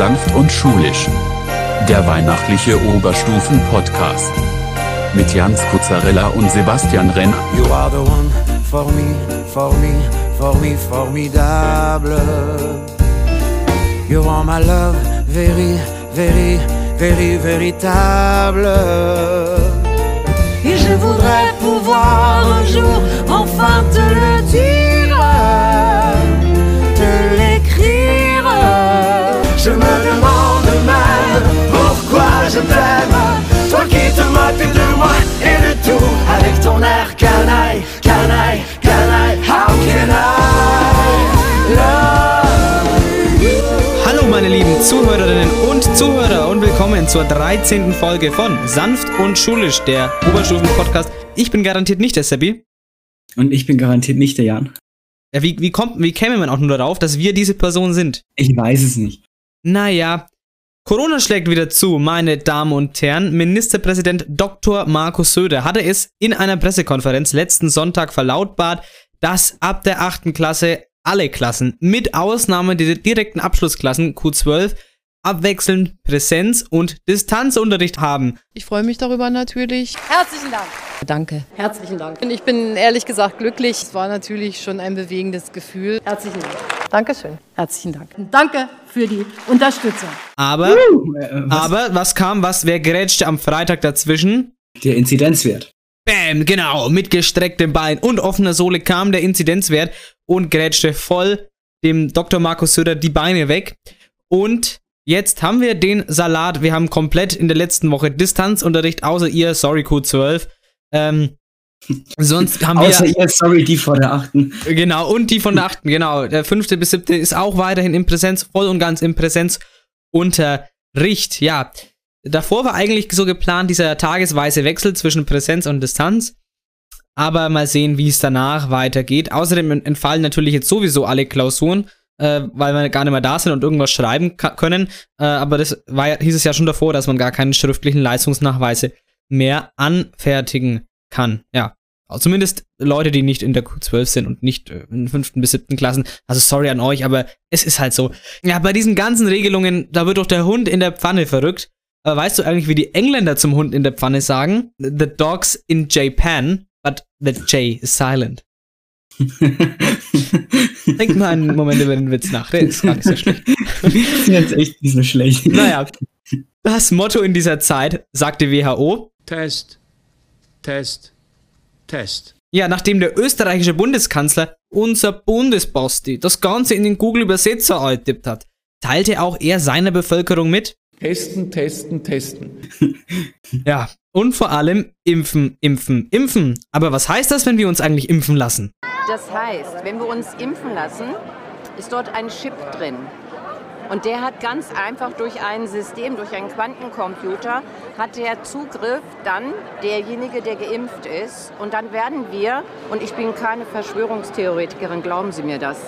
Sanft und Schulisch. Der weihnachtliche Oberstufen-Podcast. Mit Jans Kuzzarella und Sebastian Renner. You are the one for me, for me, for me, formidable. You are my love, very, very, very, véritable. Et je voudrais pouvoir un jour enfin te le dire, t'aime. Toi qui te moques de moi et de tout avec ton air canaille, canaille, canaille. How can I love you? Hallo meine lieben Zuhörerinnen und Zuhörer und willkommen zur 13. Folge von Sanft und Schulisch, der Oberstufen-Podcast. Ich bin garantiert nicht der Seppi. Und ich bin garantiert nicht der Jan. Ja, wie, wie, kommt, wie käme man auch nur darauf, dass wir diese Person sind? Ich weiß es nicht. Naja, Corona schlägt wieder zu, meine Damen und Herren. Ministerpräsident Dr. Markus Söder hatte es in einer Pressekonferenz letzten Sonntag verlautbart, dass ab der 8. Klasse alle Klassen, mit Ausnahme der direkten Abschlussklassen Q12, abwechselnd Präsenz- und Distanzunterricht haben. Ich freue mich darüber natürlich. Herzlichen Dank. Danke. Herzlichen Dank. Ich bin ehrlich gesagt glücklich. Es war natürlich schon ein bewegendes Gefühl. Herzlichen Dank. Dankeschön. Herzlichen Dank. Danke für die Unterstützung. Aber, Äh, was? aber was kam, was, wer grätschte am Freitag dazwischen? Der Inzidenzwert. Bam, genau, mit gestrecktem Bein und offener Sohle kam der Inzidenzwert und grätschte voll dem Dr. Markus Söder die Beine weg. Und jetzt haben wir den Salat. Wir haben komplett in der letzten Woche Distanzunterricht, außer ihr, sorry, Q12. Ähm, sonst haben Außer wir. ihr, sorry, die vor der achten. Genau, und die von der 8. genau. Der 5. bis 7. ist auch weiterhin im Präsenz, voll und ganz im Präsenzunterricht. Ja, davor war eigentlich so geplant, dieser tagesweise Wechsel zwischen Präsenz und Distanz. Aber mal sehen, wie es danach weitergeht. Außerdem entfallen natürlich jetzt sowieso alle Klausuren, äh, weil wir gar nicht mehr da sind und irgendwas schreiben können. Äh, aber das war, ja- hieß es ja schon davor, dass man gar keine schriftlichen Leistungsnachweise mehr anfertigen kann. Ja. Also Zumindest Leute, die nicht in der Q12 sind und nicht äh, in fünften bis siebten Klassen. Also sorry an euch, aber es ist halt so. Ja, bei diesen ganzen Regelungen, da wird doch der Hund in der Pfanne verrückt. Aber weißt du eigentlich, wie die Engländer zum Hund in der Pfanne sagen? The dog's in Japan, but the J is silent. Denk mal einen Moment über den Witz nach, der ist gar nicht so schlecht. das ist jetzt echt nicht so schlecht. Naja, das Motto in dieser Zeit, sagt die WHO, Test, Test, Test. Ja, nachdem der österreichische Bundeskanzler, unser Bundesbasti, das Ganze in den Google-Übersetzer eingetippt hat, teilte auch er seiner Bevölkerung mit, Testen, testen, testen. ja, und vor allem impfen, impfen, impfen. Aber was heißt das, wenn wir uns eigentlich impfen lassen? Das heißt, wenn wir uns impfen lassen, ist dort ein Chip drin. Und der hat ganz einfach durch ein System, durch einen Quantencomputer, hat der Zugriff dann derjenige, der geimpft ist. Und dann werden wir, und ich bin keine Verschwörungstheoretikerin, glauben Sie mir das.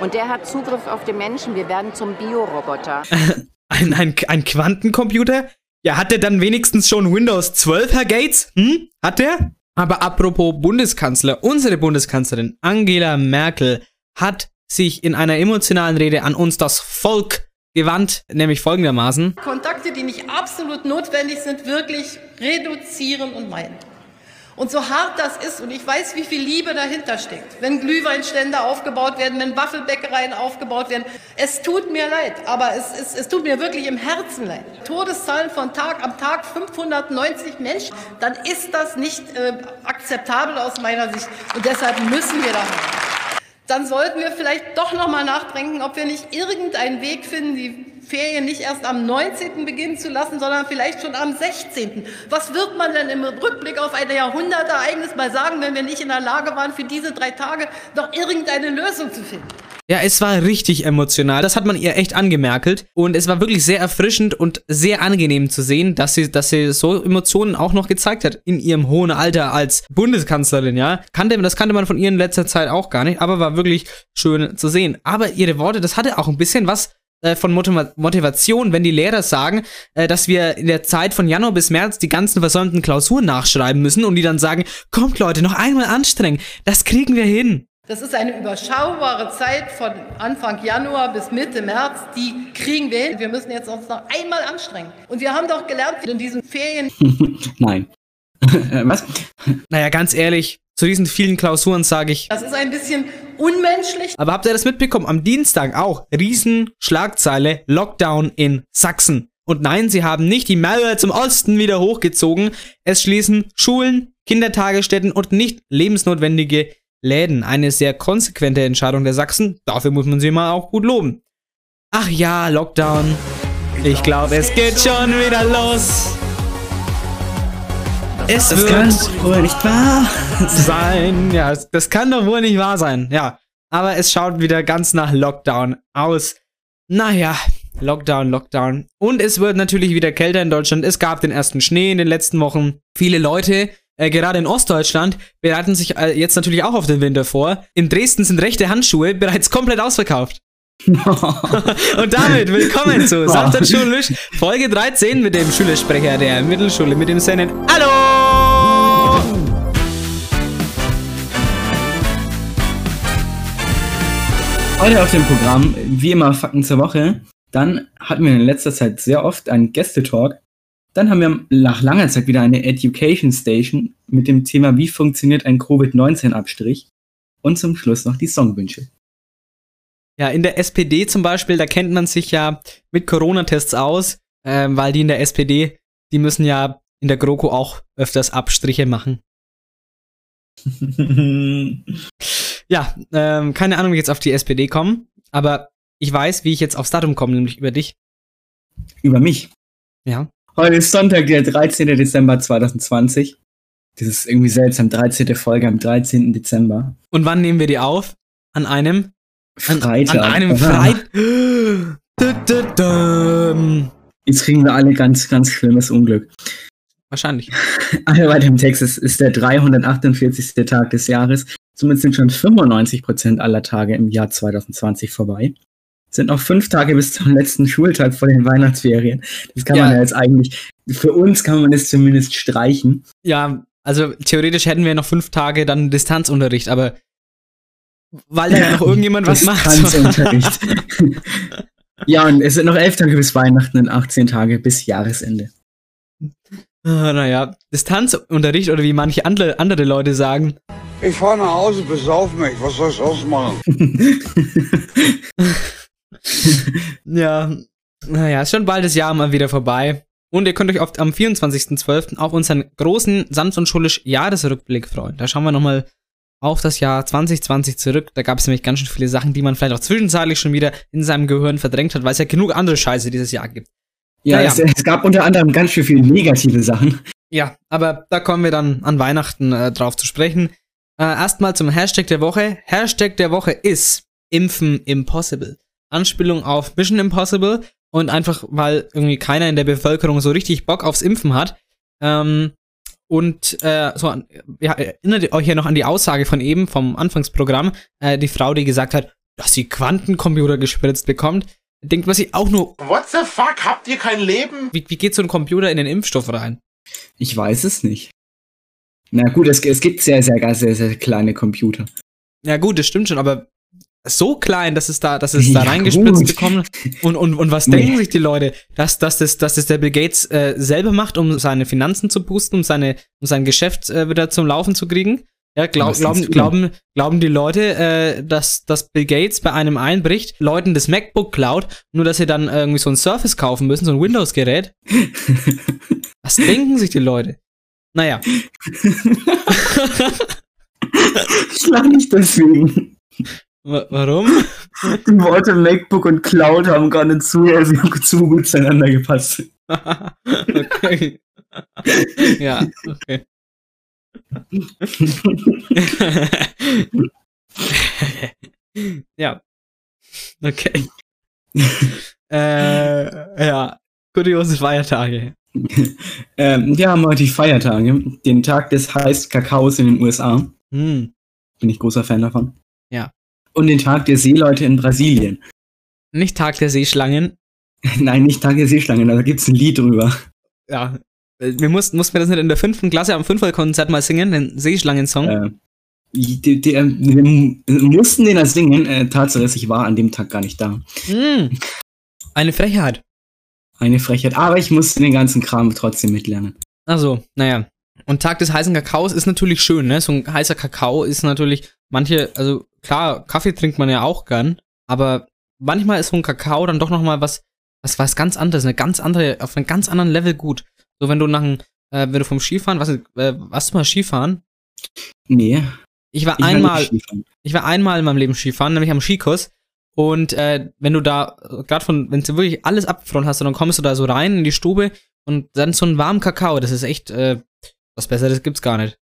Und der hat Zugriff auf den Menschen. Wir werden zum Bioroboter. Ein, ein, ein Quantencomputer? Ja, hat der dann wenigstens schon Windows 12, Herr Gates? Hm? Hat der? Aber apropos Bundeskanzler, unsere Bundeskanzlerin Angela Merkel hat sich in einer emotionalen Rede an uns das Volk gewandt, nämlich folgendermaßen. Kontakte, die nicht absolut notwendig sind, wirklich reduzieren und meiden. Und so hart das ist, und ich weiß, wie viel Liebe dahinter steckt, wenn Glühweinstände aufgebaut werden, wenn Waffelbäckereien aufgebaut werden, es tut mir leid, aber es, es, es tut mir wirklich im Herzen leid. Todeszahlen von Tag am Tag 590 Menschen, dann ist das nicht äh, akzeptabel aus meiner Sicht. Und deshalb müssen wir da dann sollten wir vielleicht doch noch mal nachdenken, ob wir nicht irgendeinen Weg finden, die Ferien nicht erst am 19. beginnen zu lassen, sondern vielleicht schon am 16. Was wird man denn im Rückblick auf ein Jahrhundertereignis mal sagen, wenn wir nicht in der Lage waren, für diese drei Tage noch irgendeine Lösung zu finden? Ja, es war richtig emotional. Das hat man ihr echt angemerkelt. Und es war wirklich sehr erfrischend und sehr angenehm zu sehen, dass sie, dass sie so Emotionen auch noch gezeigt hat in ihrem hohen Alter als Bundeskanzlerin, ja. Kannte, das kannte man von ihr in letzter Zeit auch gar nicht, aber war wirklich schön zu sehen. Aber ihre Worte, das hatte auch ein bisschen was äh, von Motiva Motivation, wenn die Lehrer sagen, äh, dass wir in der Zeit von Januar bis März die ganzen versäumten Klausuren nachschreiben müssen und die dann sagen, kommt Leute, noch einmal anstrengen, das kriegen wir hin. Das ist eine überschaubare Zeit von Anfang Januar bis Mitte März. Die kriegen wir hin. Wir müssen jetzt uns noch einmal anstrengen. Und wir haben doch gelernt, in diesen Ferien. Nein. Äh, Was? Naja, ganz ehrlich, zu diesen vielen Klausuren sage ich. Das ist ein bisschen unmenschlich. Aber habt ihr das mitbekommen? Am Dienstag auch. Riesenschlagzeile Lockdown in Sachsen. Und nein, sie haben nicht die Mauer zum Osten wieder hochgezogen. Es schließen Schulen, Kindertagesstätten und nicht lebensnotwendige Läden. Eine sehr konsequente Entscheidung der Sachsen. Dafür muss man sie mal auch gut loben. Ach ja, Lockdown. Ich glaube, es geht schon wieder los. Es Das wird kann wohl nicht wahr sein. Ja, das- kann doch wohl nicht wahr sein. Ja, aber es schaut wieder ganz nach Lockdown aus. Naja, Lockdown, Lockdown. Und es wird natürlich wieder kälter in Deutschland. Es gab den ersten Schnee in den letzten Wochen. Viele Leute, äh, gerade in Ostdeutschland, bereiten sich äh, jetzt natürlich auch auf den Winter vor. In Dresden sind rechte Handschuhe bereits komplett ausverkauft. Und damit willkommen zu und Schulisch, Folge 13 mit dem Schülersprecher der Mittelschule mit dem Sennen. Hallo! Heute auf dem Programm, wie immer, Fakten zur Woche. Dann hatten wir in letzter Zeit sehr oft einen Gästetalk. Dann haben wir nach langer Zeit wieder eine Education Station mit dem Thema, wie funktioniert ein Covid-19-Abstrich. Und zum Schluss noch die Songwünsche. Ja, in der SPD zum Beispiel, da kennt man sich ja mit Corona-Tests aus, ähm, weil die in der SPD, die müssen ja in der GroKo auch öfters Abstriche machen. Ja, ähm, keine Ahnung, wie ich jetzt auf die SPD komme, aber ich weiß, wie ich jetzt aufs Datum komme, nämlich über dich. Über mich. Ja. Heute ist Sonntag, der 13. Dezember 2020. Das ist irgendwie seltsam, 13. Folge am 13. Dezember. Und wann nehmen wir die auf? An einem? An, Freitag. An einem Freitag. Jetzt kriegen wir alle ganz, ganz schlimmes Unglück. Wahrscheinlich. Also bei dem Text ist, ist der 348. Tag des Jahres. Somit sind schon 95% aller Tage im Jahr 2020 vorbei. Es sind noch fünf Tage bis zum letzten Schultag vor den Weihnachtsferien. Das kann Ja. man ja jetzt eigentlich, für uns kann man das zumindest streichen. Ja, also theoretisch hätten wir noch fünf Tage dann Distanzunterricht, aber weil da ja noch irgendjemand was macht. Distanzunterricht. ja, und es sind noch elf Tage bis Weihnachten und 18 Tage bis Jahresende. Ah, naja, Distanzunterricht oder wie manche andere, andere Leute sagen, Ich fahre nach Hause, besauf mich. Was soll ich ausmachen? ja, naja, ist schon bald das Jahr mal wieder vorbei. Und ihr könnt euch oft am 24.12. auf unseren großen Sanft und Schulisch Jahresrückblick freuen. Da schauen wir nochmal auf das Jahr 2020 zurück. Da gab es nämlich ganz schön viele Sachen, die man vielleicht auch zwischenzeitlich schon wieder in seinem Gehirn verdrängt hat, weil es ja genug andere Scheiße dieses Jahr gibt. Ja, Naja. Es, es gab unter anderem ganz schön viele negative Sachen. Ja, aber da kommen wir dann an Weihnachten äh, drauf zu sprechen. Äh, Erstmal zum Hashtag der Woche. Hashtag der Woche ist Impfen Impossible. Anspielung auf Mission Impossible und einfach, weil irgendwie keiner in der Bevölkerung so richtig Bock aufs Impfen hat. Ähm, und äh, so, ja, erinnert ihr euch ja noch an die Aussage von eben vom Anfangsprogramm, äh, die Frau, die gesagt hat, dass sie Quantencomputer gespritzt bekommt, denkt man sich auch nur, What the fuck? Habt ihr kein Leben? wie, wie geht so ein Computer in den Impfstoff rein? Ich weiß es nicht. Na gut, es, es gibt sehr, sehr, sehr, sehr kleine Computer. Ja, gut, das stimmt schon, aber so klein, dass es da, dass es da Ja, reingespritzt gut. bekommt. Und, und, und was Nee. denken sich die Leute? Dass, dass, das, dass das der Bill Gates äh, selber macht, um seine Finanzen zu boosten, um, seine, um sein Geschäft äh, wieder zum Laufen zu kriegen? Ja, glaub, glauben, glauben, glauben die Leute, äh, dass, dass Bill Gates bei einem einbricht, Leuten das MacBook klaut, nur dass sie dann irgendwie so ein Surface kaufen müssen, so ein Windows-Gerät? Was denken sich die Leute? Naja. Ich lach nicht deswegen. Wa- Warum? Die Worte MacBook und Cloud haben gar nicht zu, also zu gut zueinander gepasst. okay. ja, okay. ja. Okay. äh, ja. Kuriose Feiertage. Ähm, wir haben heute die Feiertage, den Tag des heißen Kakaos in den USA. Hm. Bin ich großer Fan davon. Ja. Und den Tag der Seeleute in Brasilien. Nicht Tag der Seeschlangen. Nein, nicht Tag der Seeschlangen, da gibt's ein Lied drüber. Ja. Äh, Wir mussten, mussten wir das nicht in der fünften Klasse am Fünferkonzert mal singen, den Seeschlangen-Song. Äh, Die, die, wir mussten den als singen. Äh, Tatsache ich war an dem Tag gar nicht da. Hm. Eine Frechheit. Eine Frechheit. Aber ich musste den ganzen Kram trotzdem mitlernen. Also, naja. Und Tag des heißen Kakaos ist natürlich schön, ne? So ein heißer Kakao ist natürlich, manche, also klar, Kaffee trinkt man ja auch gern, aber manchmal ist so ein Kakao dann doch nochmal was, was was ganz anderes, eine ganz andere, auf einem ganz anderen Level gut. So wenn du nach einem, äh, wenn du vom Skifahren, was, äh, warst du mal Skifahren? Nee. Ich war Ich einmal, ich war einmal in meinem Leben Skifahren, nämlich am Skikurs. Und äh, wenn du da, gerade von, wenn du wirklich alles abgefroren hast, und dann kommst du da so rein in die Stube und dann so einen warmen Kakao, das ist echt, äh, was Besseres gibt's gar nicht.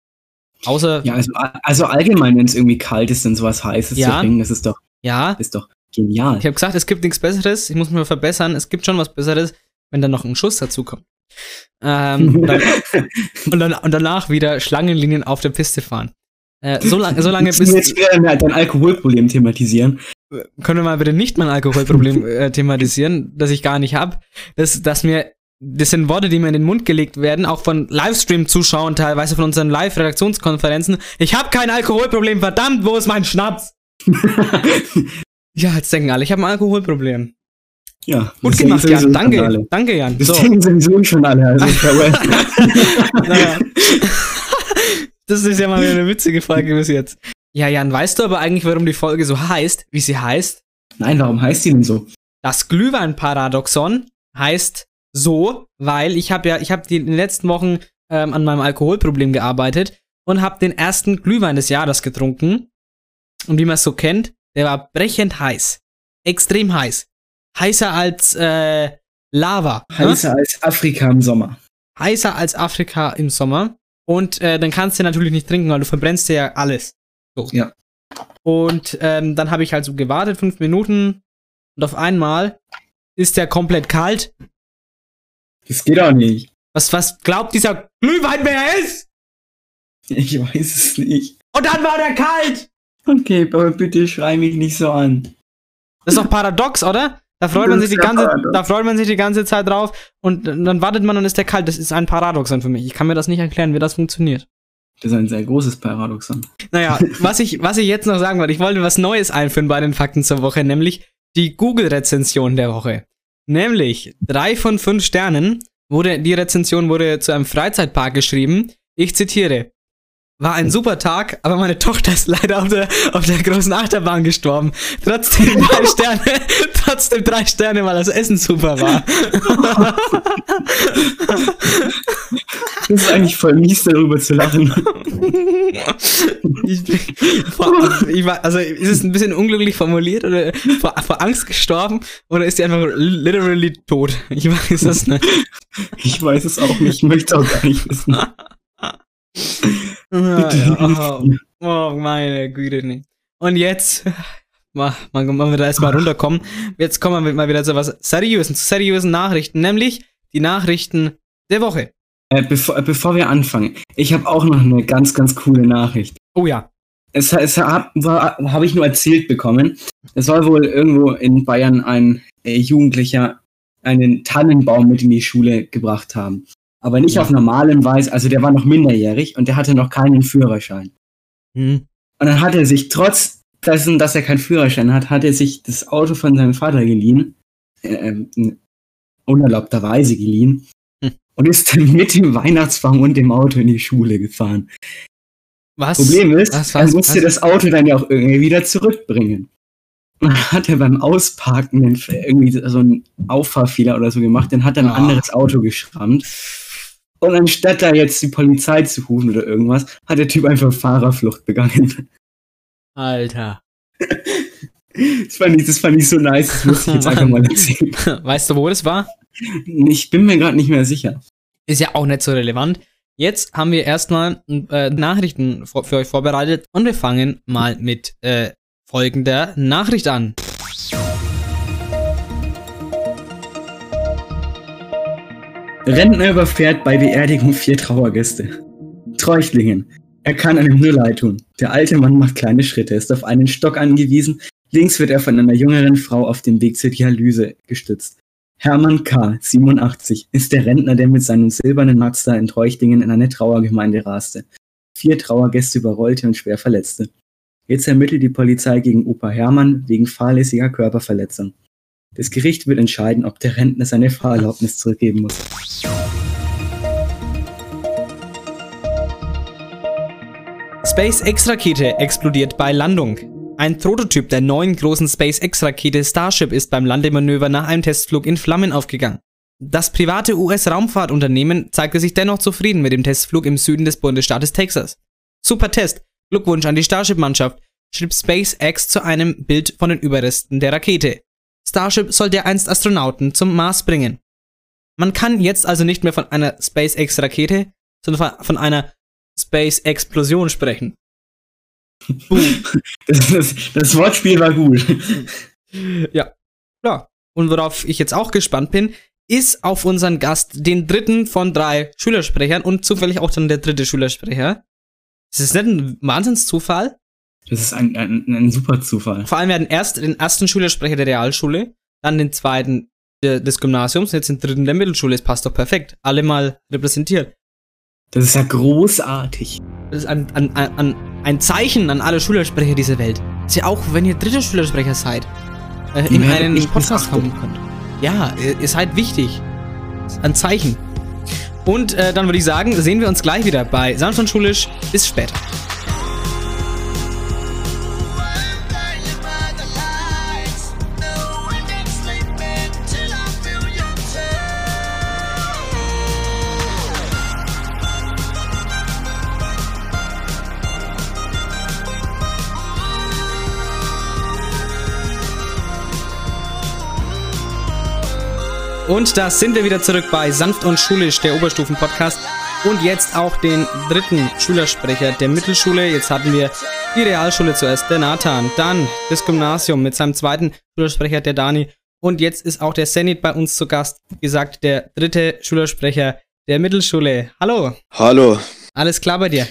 Außer, Ja, also, also allgemein, wenn es irgendwie kalt ist und sowas Heißes Ja. zu trinken, das ist doch, ja, ist doch genial. ich habe gesagt, es gibt nichts Besseres, ich muss mich mal verbessern, es gibt schon was Besseres, wenn dann noch ein Schuss dazu kommt. Ähm, und, dann, und, dann, und danach wieder Schlangenlinien auf der Piste fahren. Äh, so, lang, so lange bis, jetzt wieder dein dein Alkoholproblem thematisieren. können wir mal bitte nicht mein Alkoholproblem äh, thematisieren, das ich gar nicht habe. Das, dass mir, das sind Worte, die mir in den Mund gelegt werden, auch von Livestream-Zuschauern, teilweise von unseren Live-Redaktionskonferenzen. Ich habe kein Alkoholproblem, verdammt, wo ist mein Schnaps? Ja, jetzt denken alle, ich habe ein Alkoholproblem. Ja. Gut gemacht, Jan. Danke, danke, Jan. Das So, denken sowieso schon alle. Also, naja. das ist ja mal wieder eine witzige Folge bis jetzt. Ja, Jan, weißt du aber eigentlich, warum die Folge so heißt, wie sie heißt? Nein, warum heißt die denn so? Das Glühwein-Paradoxon heißt so, weil ich habe ja, ich habe in den letzten Wochen ähm, an meinem Alkoholproblem gearbeitet und habe den ersten Glühwein des Jahres getrunken. Und wie man es so kennt, der war brechend heiß. Extrem heiß. Heißer als äh, Lava. ne? Heißer als Afrika im Sommer. heißer als Afrika im Sommer. Und äh, dann kannst du natürlich nicht trinken, weil du verbrennst dir ja alles. So. Ja. Und ähm, dann habe ich halt so gewartet, fünf Minuten. Und auf einmal ist der komplett kalt. Das geht auch nicht. Was, was glaubt dieser Glühwein, wer er ist? Ich weiß es nicht. Und dann war der kalt! Okay, aber bitte schrei mich nicht so an. Das ist doch paradox, oder? Da freut man sich die ganze, paradox. da freut man sich die ganze Zeit drauf und dann wartet man und ist der kalt. Das ist ein Paradoxon für mich. Ich kann mir das nicht erklären, wie das funktioniert. Das ist ein sehr großes Paradoxon. Naja, was ich, was ich jetzt noch sagen wollte, ich wollte was Neues einführen bei den Fakten zur Woche, nämlich die Google-Rezension der Woche. Nämlich drei von fünf Sternen wurde, die Rezension wurde zu einem Freizeitpark geschrieben. Ich zitiere. War ein super Tag, aber meine Tochter ist leider auf der, auf der großen Achterbahn gestorben. Trotzdem drei Sterne, trotzdem drei Sterne, weil das Essen super war. Das ist eigentlich voll mies, darüber zu lachen. ich, ich war, also ist es ein bisschen unglücklich formuliert oder vor, vor Angst gestorben oder ist sie einfach literally tot? Ich weiß es nicht. Ich weiß es auch nicht, ich möchte auch gar nicht wissen. Ja, oh, oh, meine Güte, nee. Und jetzt, mal, mal, mal wieder erstmal runterkommen. Jetzt kommen wir mal wieder zu was seriösen, zu seriösen Nachrichten, nämlich die Nachrichten der Woche. Äh, bevor, äh, bevor wir anfangen, ich habe auch noch eine ganz, ganz coole Nachricht. Oh ja. Es, es habe hab ich nur erzählt bekommen. Es soll wohl irgendwo in Bayern ein äh, Jugendlicher einen Tannenbaum mit in die Schule gebracht haben. Aber nicht auf normalem Weise, also der war noch minderjährig und der hatte noch keinen Führerschein. Hm. Und dann hat er sich, trotz dessen, dass er keinen Führerschein hat, hat er sich das Auto von seinem Vater geliehen, äh, ähm, unerlaubterweise geliehen, Hm. und ist dann mit dem Weihnachtsbaum und dem Auto in die Schule gefahren. Was? Problem ist, was, er was, musste was? das Auto dann ja auch irgendwie wieder zurückbringen. Und dann hat er beim Ausparken irgendwie so einen Auffahrfehler oder so gemacht, dann hat er ein Ah. anderes Auto geschrammt. Und anstatt da jetzt die Polizei zu rufen oder irgendwas, hat der Typ einfach Fahrerflucht begangen. Alter. Das fand ich, das fand ich so nice, das muss ich jetzt einfach mal erzählen. Weißt du, wo das war? Ich bin mir gerade nicht mehr sicher. Ist ja auch nicht so relevant. Jetzt haben wir erstmal äh, Nachrichten für euch vorbereitet und wir fangen mal mit äh, folgender Nachricht an. Rentner überfährt bei Beerdigung vier Trauergäste. Treuchtlingen. Er kann einem nur leid tun. Der alte Mann macht kleine Schritte, ist auf einen Stock angewiesen. Links wird er von einer jüngeren Frau auf dem Weg zur Dialyse gestützt. Hermann K., 87, ist der Rentner, der mit seinem silbernen Mazda in Treuchtlingen in eine Trauergemeinde raste. vier Trauergäste überrollte und schwer verletzte. Jetzt ermittelt die Polizei gegen Opa Hermann wegen fahrlässiger Körperverletzung. Das Gericht wird entscheiden, ob der Rentner seine Fahrerlaubnis zurückgeben muss. SpaceX-Rakete explodiert bei Landung. Ein Prototyp der neuen großen SpaceX-Rakete Starship ist beim Landemanöver nach einem Testflug in Flammen aufgegangen. Das private US-Raumfahrtunternehmen zeigte sich dennoch zufrieden mit dem Testflug im Süden des Bundesstaates Texas. Super Test. Glückwunsch an die Starship-Mannschaft, schrieb SpaceX zu einem Bild von den Überresten der Rakete. Starship sollte einst Astronauten zum Mars bringen. Man kann jetzt also nicht mehr von einer SpaceX-Rakete, sondern von einer Space-Explosion sprechen. Das, das, das Wortspiel war gut. Ja, klar. Und worauf ich jetzt auch gespannt bin, ist auf unseren Gast, den dritten von drei Schülersprechern und zufällig auch dann der dritte Schülersprecher. Das ist nicht ein Wahnsinnszufall. Das ist ein, ein, ein super Zufall. Vor allem werden erst den ersten Schülersprecher der Realschule, dann den zweiten der, des Gymnasiums und jetzt den dritten der Mittelschule. Es passt doch perfekt. Alle mal repräsentiert. Das ist ja großartig. Das ist ein, ein, ein, ein Zeichen an alle Schülersprecher dieser Welt. Ist ja auch, wenn ihr dritte Schülersprecher seid, äh, in einen Podcast kommen könnt. Ja, ihr, ihr seid wichtig. Das ist ein Zeichen. Und äh, dann würde ich sagen, sehen wir uns gleich wieder bei und Schulisch. Bis später. Und da sind wir wieder zurück bei Sanft und Schulisch, der Oberstufen-Podcast. Und jetzt auch den dritten Schülersprecher der Mittelschule. Jetzt hatten wir die Realschule zuerst, der Nathan, dann das Gymnasium mit seinem zweiten Schülersprecher, der Dani. Und jetzt ist auch der Zenit bei uns zu Gast. Wie gesagt, der dritte Schülersprecher der Mittelschule. Hallo, Hallo. alles klar bei dir?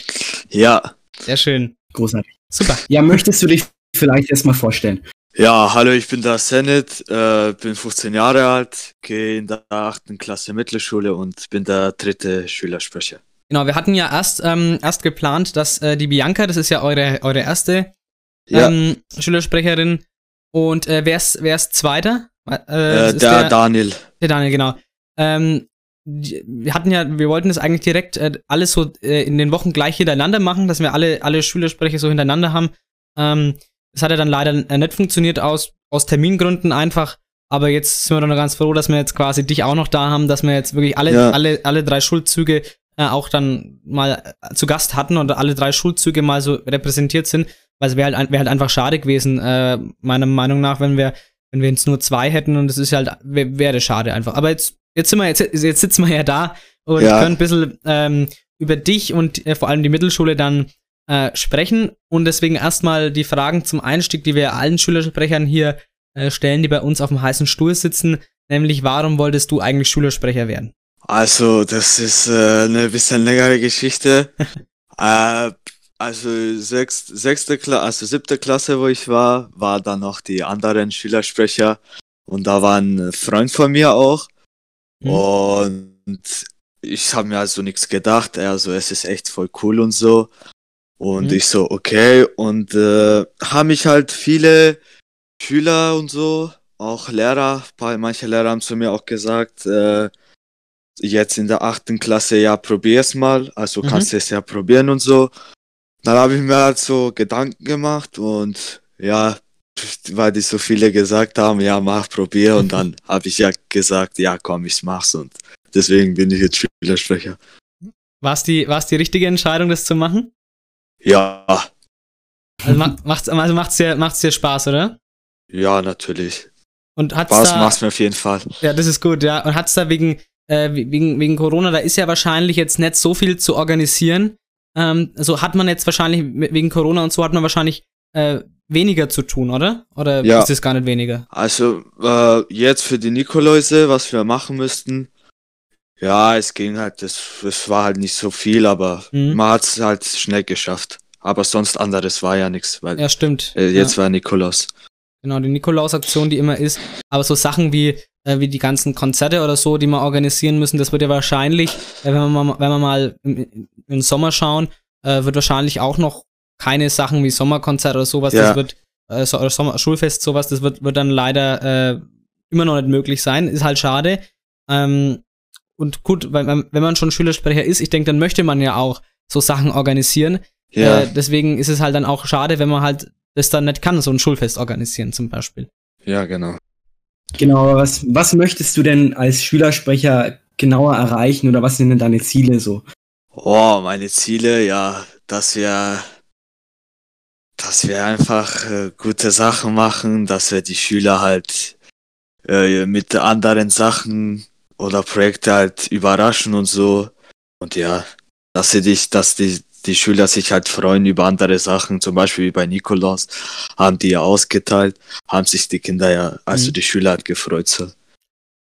Ja. Sehr schön. Großartig. Super. Ja, möchtest du dich vielleicht erstmal vorstellen? Ja, hallo, ich bin der Senit, äh, bin 15 Jahre alt, gehe in der 8. Klasse Mittelschule und bin der dritte Schülersprecher. Genau, wir hatten ja erst, ähm, erst geplant, dass äh, die Bianca, das ist ja eure, eure erste Ja. ähm, Schülersprecherin. Und äh, wer ist wer ist Zweiter? Äh, Äh, ist der, Daniel. Der Daniel, genau. Ähm, wir hatten ja, wir wollten das eigentlich direkt äh, alles so in den Wochen gleich hintereinander machen, dass wir alle, alle Schülersprecher so hintereinander haben. Ähm, das hat ja dann leider nicht funktioniert aus, aus Termingründen einfach. Aber jetzt sind wir dann ganz froh, dass wir jetzt quasi dich auch noch da haben, dass wir jetzt wirklich alle, Ja. alle, alle drei Schulzüge äh, auch dann mal äh, zu Gast hatten und alle drei Schulzüge mal so repräsentiert sind. Weil es wäre halt, wär halt einfach schade gewesen, äh, meiner Meinung nach, wenn wir, wenn wir jetzt nur zwei hätten und das ist halt, wär- wäre schade einfach. Aber jetzt, jetzt sind wir, jetzt, jetzt sitzen wir ja da und Ja. können ein bisschen ähm, über dich und äh, vor allem die Mittelschule dann äh, sprechen. Und deswegen erstmal die Fragen zum Einstieg, die wir allen Schülersprechern hier äh, stellen, die bei uns auf dem heißen Stuhl sitzen. Nämlich, warum wolltest du eigentlich Schülersprecher werden? Also, das ist äh, eine bisschen längere Geschichte. äh, also, sechst, sechste Klasse, also siebte Klasse, wo ich war, war dann noch die anderen Schülersprecher. Und da war ein Freund von mir auch. Und ich habe mir also nichts gedacht. Er so, es ist echt voll cool und so. Und Mhm. ich so, okay. Und äh, haben mich halt viele Schüler und so, auch Lehrer, paar, manche Lehrer haben zu mir auch gesagt, äh, jetzt in der achten Klasse, ja, probier's mal, also Mhm. kannst du es ja probieren und so. Dann habe ich mir halt so Gedanken gemacht und ja, weil die so viele gesagt haben, ja, mach, probier und dann habe ich ja gesagt, ja, komm, ich mach's und deswegen bin ich jetzt Schülersprecher. War es die, war's die richtige Entscheidung, das zu machen? Ja, Also ma macht's, also macht's dir, macht's dir Spaß, oder? ja, natürlich. Und hat's Spaß da, macht's mir auf jeden Fall. Ja, das ist gut, ja. Und hat's da wegen, äh, wegen, wegen Corona, da ist ja wahrscheinlich jetzt nicht so viel zu organisieren. Ähm, also hat man jetzt wahrscheinlich, wegen Corona und so hat man wahrscheinlich äh, weniger zu tun, oder? Oder Ja. ist es gar nicht weniger? Also äh, jetzt für die Nikoläuse, was wir machen müssten, ja, es ging halt, es, es war halt nicht so viel, aber Mhm. man hat es halt schnell geschafft. Aber sonst anderes war ja nichts, weil Ja, stimmt. äh, jetzt ja. war Nikolaus. Genau, die Nikolaus-Aktion, die immer ist. Aber so Sachen wie, äh, wie die ganzen Konzerte oder so, die wir organisieren müssen, das wird ja wahrscheinlich, äh, wenn, wir mal, wenn wir mal im, im Sommer schauen, äh, wird wahrscheinlich auch noch keine Sachen wie Sommerkonzert oder sowas, Ja. das wird, äh, so, oder Sommer, Schulfest, sowas, das wird, wird dann leider äh, immer noch nicht möglich sein. Ist halt schade. Ähm, und gut, weil, man- wenn man schon Schülersprecher ist, ich denke, dann möchte man ja auch so Sachen organisieren. Ja. Äh, deswegen ist es halt dann auch schade, wenn man halt das dann nicht kann, so ein Schulfest organisieren zum Beispiel. Ja, genau. Genau, aber was, was möchtest du denn als Schülersprecher genauer erreichen oder was sind denn deine Ziele so? Oh, meine Ziele, ja, dass wir, dass wir einfach äh, gute Sachen machen, dass wir die Schüler halt äh, mit anderen Sachen oder Projekte halt überraschen und so. Und ja, dass sie dich, dass die, die Schüler sich halt freuen über andere Sachen, zum Beispiel wie bei Nikolaus, haben die ja ausgeteilt, haben sich die Kinder ja, also Mhm. die Schüler halt gefreut so.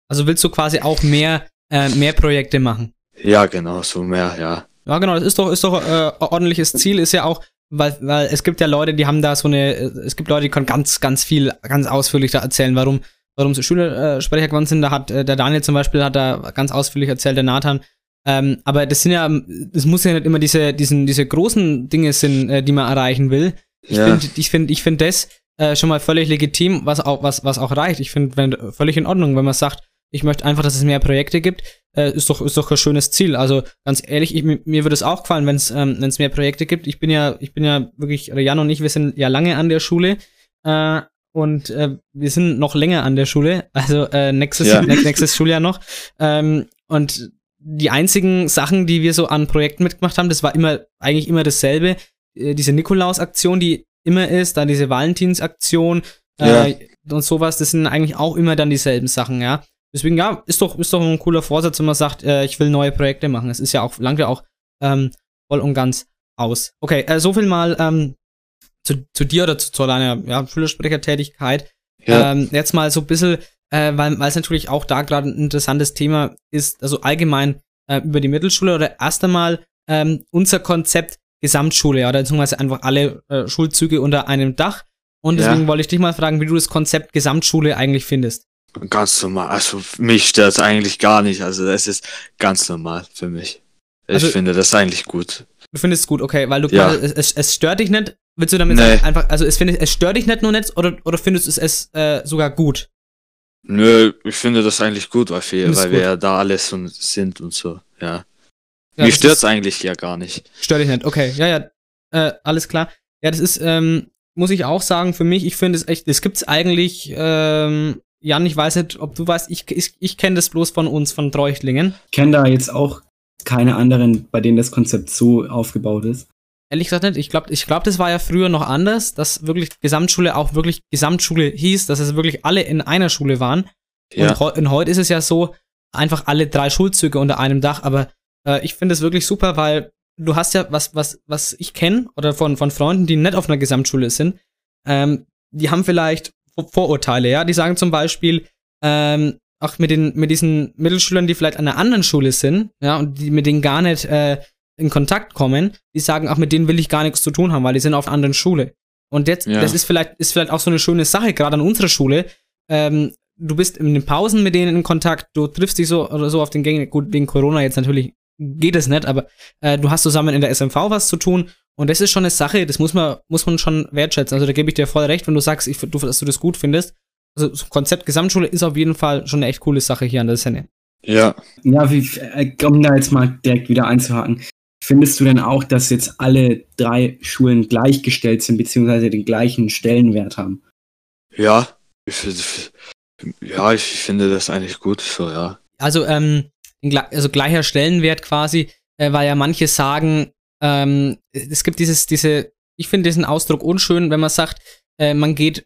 Also willst du quasi auch mehr, äh, mehr Projekte machen? Ja, genau, so mehr, ja. Ja, genau, das ist doch, ist doch äh, ordentliches Ziel, ist ja auch, weil, weil es gibt ja Leute, die haben da so eine, es gibt Leute, die können ganz, ganz viel, ganz ausführlich da erzählen, warum, warum sie Schülersprecher geworden sind. Da hat äh, der Daniel zum Beispiel hat da ganz ausführlich erzählt, der Nathan. Ähm, aber das sind ja, das muss ja nicht immer diese, diesen, diese großen Dinge sind, äh, die man erreichen will. Ich Ja. finde, ich finde, ich finde das äh, schon mal völlig legitim, was auch, was, was auch reicht. Ich finde, wenn völlig in Ordnung, wenn man sagt, ich möchte einfach, dass es mehr Projekte gibt, äh, ist doch, ist doch ein schönes Ziel. Also ganz ehrlich, ich, mir würde es auch gefallen, wenn es, ähm, wenn es mehr Projekte gibt. Ich bin ja, ich bin ja wirklich, Jan und ich, wir sind ja lange an der Schule. Äh, und äh, wir sind noch länger an der Schule, also äh, nächstes, Ja. näch- nächstes Schuljahr noch. Ähm, und die einzigen Sachen, die wir so an Projekten mitgemacht haben, das war immer eigentlich immer dasselbe. Äh, diese Nikolaus-Aktion, die immer ist, dann diese Valentins-Aktion äh, Ja. und sowas, das sind eigentlich auch immer dann dieselben Sachen, ja. Deswegen, ja, ist doch, ist doch ein cooler Vorsatz, wenn man sagt, äh, ich will neue Projekte machen. Es ist ja auch, langt ja auch ähm, voll und ganz aus. Okay, äh, so viel mal ähm, zu, zu dir oder zu, zu deiner ja, Schülersprechertätigkeit. Ja. Ähm, jetzt mal so ein bisschen, äh, weil es natürlich auch da gerade ein interessantes Thema ist, also allgemein äh, über die Mittelschule oder erst einmal ähm, unser Konzept Gesamtschule, ja, oder beziehungsweise einfach alle äh, Schulzüge unter einem Dach. Und Ja. deswegen wollte ich dich mal fragen, wie du das Konzept Gesamtschule eigentlich findest. Ganz normal. Also mich stört es eigentlich gar nicht. Also das ist ganz normal für mich. Ich Also- finde das eigentlich gut. Du findest es gut, okay, weil du Ja. es, es, es stört dich nicht. Willst du damit Nee. sagen, einfach, also es, findest, es stört dich nicht nur nicht oder, oder findest du es, es äh, sogar gut? Nö, ich finde das eigentlich gut, weil wir, weil gut. wir ja da alles und sind und so. Ja. Ja, stört es eigentlich ja gar nicht. Stört dich nicht, okay, ja, ja, äh, alles klar. Ja, das ist, ähm, muss ich auch sagen, für mich, ich finde es echt, das gibt's eigentlich, ähm, Jan, ich weiß nicht, ob du weißt, ich, ich, ich kenne das bloß von uns, von Treuchtlingen. Ich kenne da jetzt auch keine anderen, bei denen das Konzept so aufgebaut ist. Ehrlich gesagt nicht. Ich glaube, ich glaub, das war ja früher noch anders, dass wirklich Gesamtschule auch wirklich Gesamtschule hieß, dass es wirklich alle in einer Schule waren. Ja. Und, heu und heute ist es ja so, einfach alle drei Schulzüge unter einem Dach. Aber äh, ich finde es wirklich super, weil du hast ja was, was, was ich kenne oder von, von Freunden, die nicht auf einer Gesamtschule sind, ähm, die haben vielleicht Vor- Vorurteile, ja. Die sagen zum Beispiel, ähm, auch mit den, mit diesen Mittelschülern, die vielleicht an einer anderen Schule sind, ja, und die mit denen gar nicht äh, in Kontakt kommen, die sagen, ach, mit denen will ich gar nichts zu tun haben, weil die sind auf einer anderen Schule. Und jetzt, Ja. das ist vielleicht, ist vielleicht auch so eine schöne Sache, gerade an unserer Schule. Ähm, du bist in den Pausen mit denen in Kontakt, du triffst dich so oder so auf den Gängen, gut, wegen Corona jetzt natürlich geht es nicht, aber äh, du hast zusammen in der SMV was zu tun und das ist schon eine Sache, das muss man, muss man schon wertschätzen. Also da gebe ich dir voll recht, wenn du sagst, ich, du, dass du das gut findest. Also das Konzept Gesamtschule ist auf jeden Fall schon eine echt coole Sache hier an der Szene. Ja. Ja, wie, äh, um da jetzt mal direkt wieder einzuhaken. Findest du denn auch, dass jetzt alle drei Schulen gleichgestellt sind, beziehungsweise den gleichen Stellenwert haben? Ja. Ich, ja, ich finde das eigentlich gut. So, ja. Also, ähm, also gleicher Stellenwert quasi, äh, weil ja manche sagen, ähm, es gibt dieses, diese, ich finde diesen Ausdruck unschön, wenn man sagt, äh, man geht,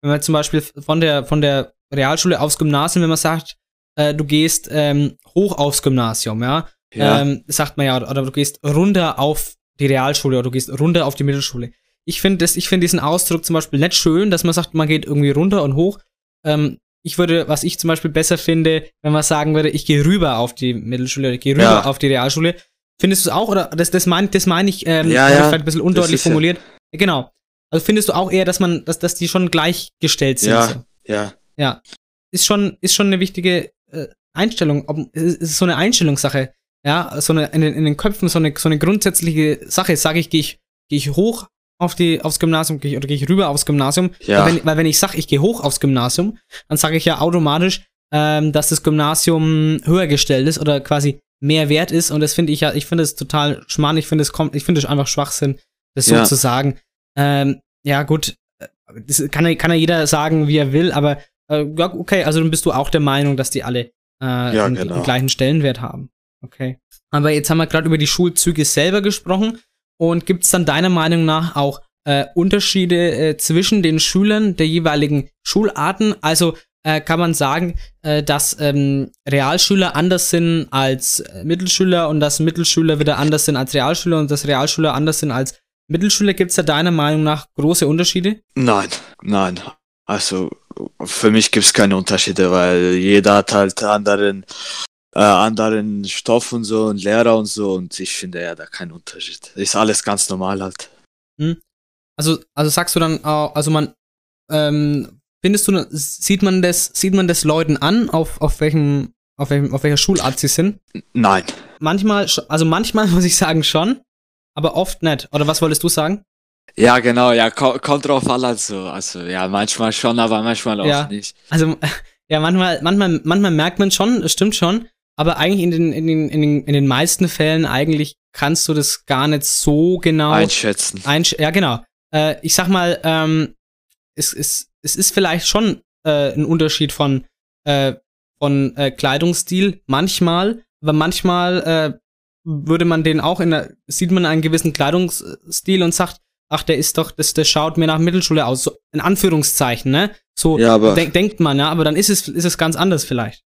wenn man zum Beispiel von der, von der Realschule aufs Gymnasium, wenn man sagt, äh, du gehst ähm, hoch aufs Gymnasium, ja, Ja. Ähm, sagt man ja, oder du gehst runter auf die Realschule oder du gehst runter auf die Mittelschule. Ich finde das, ich finde diesen Ausdruck zum Beispiel nicht schön, dass man sagt, man geht irgendwie runter und hoch. Ähm, ich würde, was ich zum Beispiel besser finde, wenn man sagen würde, ich gehe rüber auf die Mittelschule oder ich gehe rüber Ja. auf die Realschule. Findest du es auch? Oder das, das meine das mein ich, ähm, Ja, ja. vielleicht ein bisschen undeutlich ist ja- formuliert. Genau. Also findest du auch eher, dass man, dass, dass die schon gleichgestellt sind? Ja. So? Ja. Ja. Ist schon, ist schon eine wichtige äh, Einstellung. Ob, es ist so eine Einstellungssache. Ja, so eine, in den, in den Köpfen so eine, so eine grundsätzliche Sache, sage ich, gehe ich, gehe ich hoch auf die, aufs Gymnasium geh ich, oder gehe ich rüber aufs Gymnasium. Ja. Weil, wenn, weil wenn ich sage, ich gehe hoch aufs Gymnasium, dann sage ich ja automatisch, ähm, dass das Gymnasium höher gestellt ist oder quasi mehr wert ist. Und das finde ich ja, ich finde es total schmarrn, ich finde es kommt, ich finde es einfach Schwachsinn, das so Ja. zu sagen. Ähm, ja, gut, das kann, ja- kann ja jeder sagen, wie er will, aber äh, okay, also dann bist du auch der Meinung, dass die alle äh, Ja, den, genau. den gleichen Stellenwert haben. Okay. Aber jetzt haben wir gerade über die Schulzüge selber gesprochen. Und gibt es dann deiner Meinung nach auch äh, Unterschiede äh, zwischen den Schülern der jeweiligen Schularten? Also äh, kann man sagen, äh, dass ähm, Realschüler anders sind als Mittelschüler und dass Mittelschüler wieder anders sind als Realschüler und dass Realschüler anders sind als Mittelschüler? Gibt es da deiner Meinung nach große Unterschiede? Nein, nein. Also für mich gibt es keine Unterschiede, weil jeder hat halt anderen, äh, anderen Stoff und so und Lehrer und so und ich finde ja da keinen Unterschied. Ist alles ganz normal halt. Also, also sagst du dann, auch, also man, ähm, findest du, sieht man das, sieht man das Leuten an, auf, auf welchem, auf welchem, auf welcher Schulart sie sind? Nein. Manchmal, also manchmal muss ich sagen schon, aber oft nicht. Oder was wolltest du sagen? Ja, genau, ja, ko kommt drauf an, also, also, ja, manchmal schon, aber manchmal auch Ja. nicht. Also, ja, manchmal, manchmal, manchmal merkt man schon, es stimmt schon, aber eigentlich in den, in den, in den, in den meisten Fällen eigentlich kannst du das gar nicht so genau Einschätzen. Einsch ja, genau. Äh, ich sag mal, ähm, es, es, es ist vielleicht schon äh, ein Unterschied von, äh, von äh, Kleidungsstil, manchmal, aber manchmal äh, würde man den auch in der, sieht man einen gewissen Kleidungsstil und sagt, ach, der ist doch, das, das schaut mir nach Mittelschule aus, so in Anführungszeichen, ne? So Ja, aber- denk, denkt man, ja, aber dann ist es, ist es ganz anders vielleicht.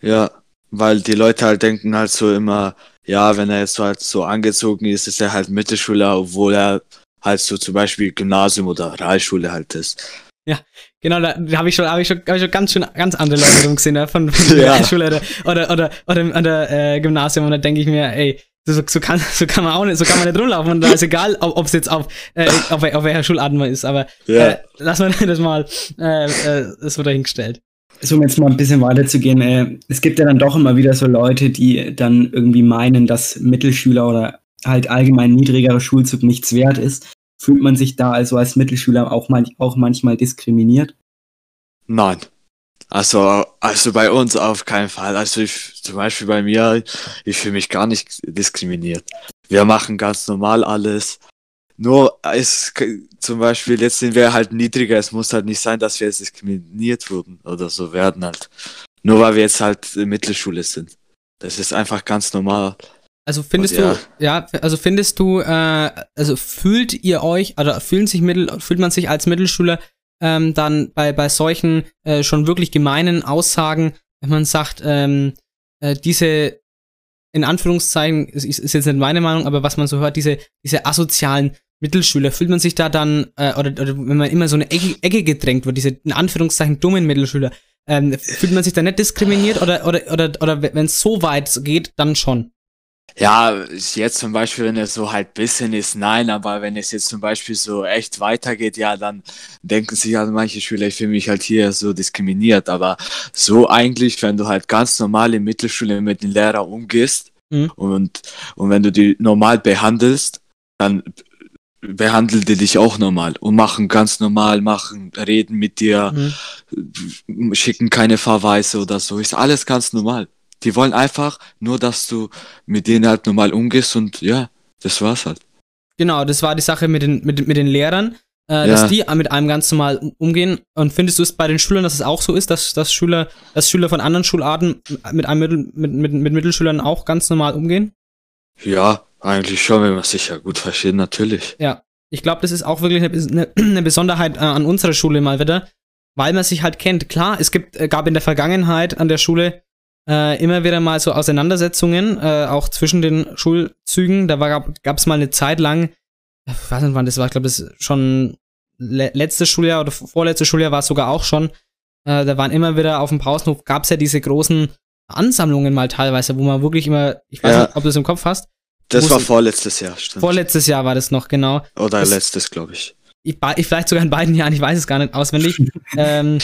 Ja, weil die Leute halt denken halt so immer, ja, wenn er jetzt so halt so angezogen ist, ist er halt Mittelschüler, obwohl er halt so zum Beispiel Gymnasium oder Realschule halt ist. Ja, genau, da, da habe ich schon, habe ich schon, hab ich schon ganz schön ganz andere Leute rumgesehen, ja, von, von Ja. der Schule oder oder oder, oder, oder äh, Gymnasium und da denke ich mir, ey, so, so kann so kann man auch nicht, so kann man nicht rumlaufen und da ist egal, ob es jetzt auf, äh, auf auf welcher Schulart man ist, aber Ja. äh, lass mal das mal äh, äh, das wird dahingestellt. So, um jetzt mal ein bisschen weiterzugehen, äh, es gibt ja dann doch immer wieder so Leute, die dann irgendwie meinen, dass Mittelschüler oder halt allgemein niedrigerer Schulzug nichts wert ist. Fühlt man sich da also als Mittelschüler auch, mal, auch manchmal diskriminiert? Nein. Also, also bei uns auf keinen Fall. Also ich, zum Beispiel bei mir, ich fühle mich gar nicht diskriminiert. Wir machen ganz normal alles. Nur es zum Beispiel, jetzt sind wir halt niedriger. Es muss halt nicht sein, dass wir jetzt diskriminiert wurden oder so werden halt. Nur weil wir jetzt halt Mittelschule sind. Das ist einfach ganz normal. Also findest Und ja. du, ja, also findest du, äh, also fühlt ihr euch, oder fühlen sich Mittel, fühlt man sich als Mittelschüler ähm, dann bei, bei solchen äh, schon wirklich gemeinen Aussagen, wenn man sagt, ähm, äh, diese, in Anführungszeichen, ist, ist jetzt nicht meine Meinung, aber was man so hört, diese, diese asozialen Mittelschüler, fühlt man sich da dann, äh, oder, oder wenn man immer so eine Ecke, Ecke gedrängt wird, diese in Anführungszeichen dummen Mittelschüler, ähm, fühlt man sich da nicht diskriminiert oder, oder, oder, oder wenn es so weit geht, dann schon? Ja, jetzt zum Beispiel, wenn es so halt bisschen ist, nein, aber wenn es jetzt zum Beispiel so echt weitergeht, ja, dann denken sich halt manche Schüler, ich fühle mich halt hier so diskriminiert, aber so eigentlich, wenn du halt ganz normal in Mittelschule mit den Lehrern umgehst Mhm. und, und wenn du die normal behandelst, dann behandeln die dich auch normal und machen ganz normal, machen, reden mit dir, Mhm. schicken keine Verweise oder so, ist alles ganz normal. Die wollen einfach nur, dass du mit denen halt normal umgehst und ja, das war's halt. Genau, das war die Sache mit den, mit, mit den Lehrern, äh, Ja. dass die mit einem ganz normal um- umgehen. Und findest du es bei den Schülern, dass es auch so ist, dass, dass Schüler, dass Schüler von anderen Schularten mit einem Mittel, mit, mit, mit Mittelschülern auch ganz normal umgehen? Ja, eigentlich schon, wenn man sich ja gut versteht, natürlich. Ja. Ich glaube, das ist auch wirklich eine, eine, eine Besonderheit äh, an unserer Schule mal wieder, weil man sich halt kennt. Klar, es gibt, äh, gab in der Vergangenheit an der Schule äh, immer wieder mal so Auseinandersetzungen, äh, auch zwischen den Schulzügen. Da gab es mal eine Zeit lang, ich weiß nicht wann das war, ich glaube, das schon le letztes Schuljahr oder vorletztes Schuljahr war es sogar auch schon. Äh, da waren immer wieder auf dem Pausenhof, gab es ja diese großen Ansammlungen mal teilweise, wo man wirklich immer, ich weiß Ja. nicht, ob du es im Kopf hast. Das war es- vorletztes Jahr, stimmt. Vorletztes Jahr war das noch, genau. Oder das, letztes, glaube ich. ich, ich vielleicht sogar in beiden Jahren, ich weiß es gar nicht auswendig. ähm,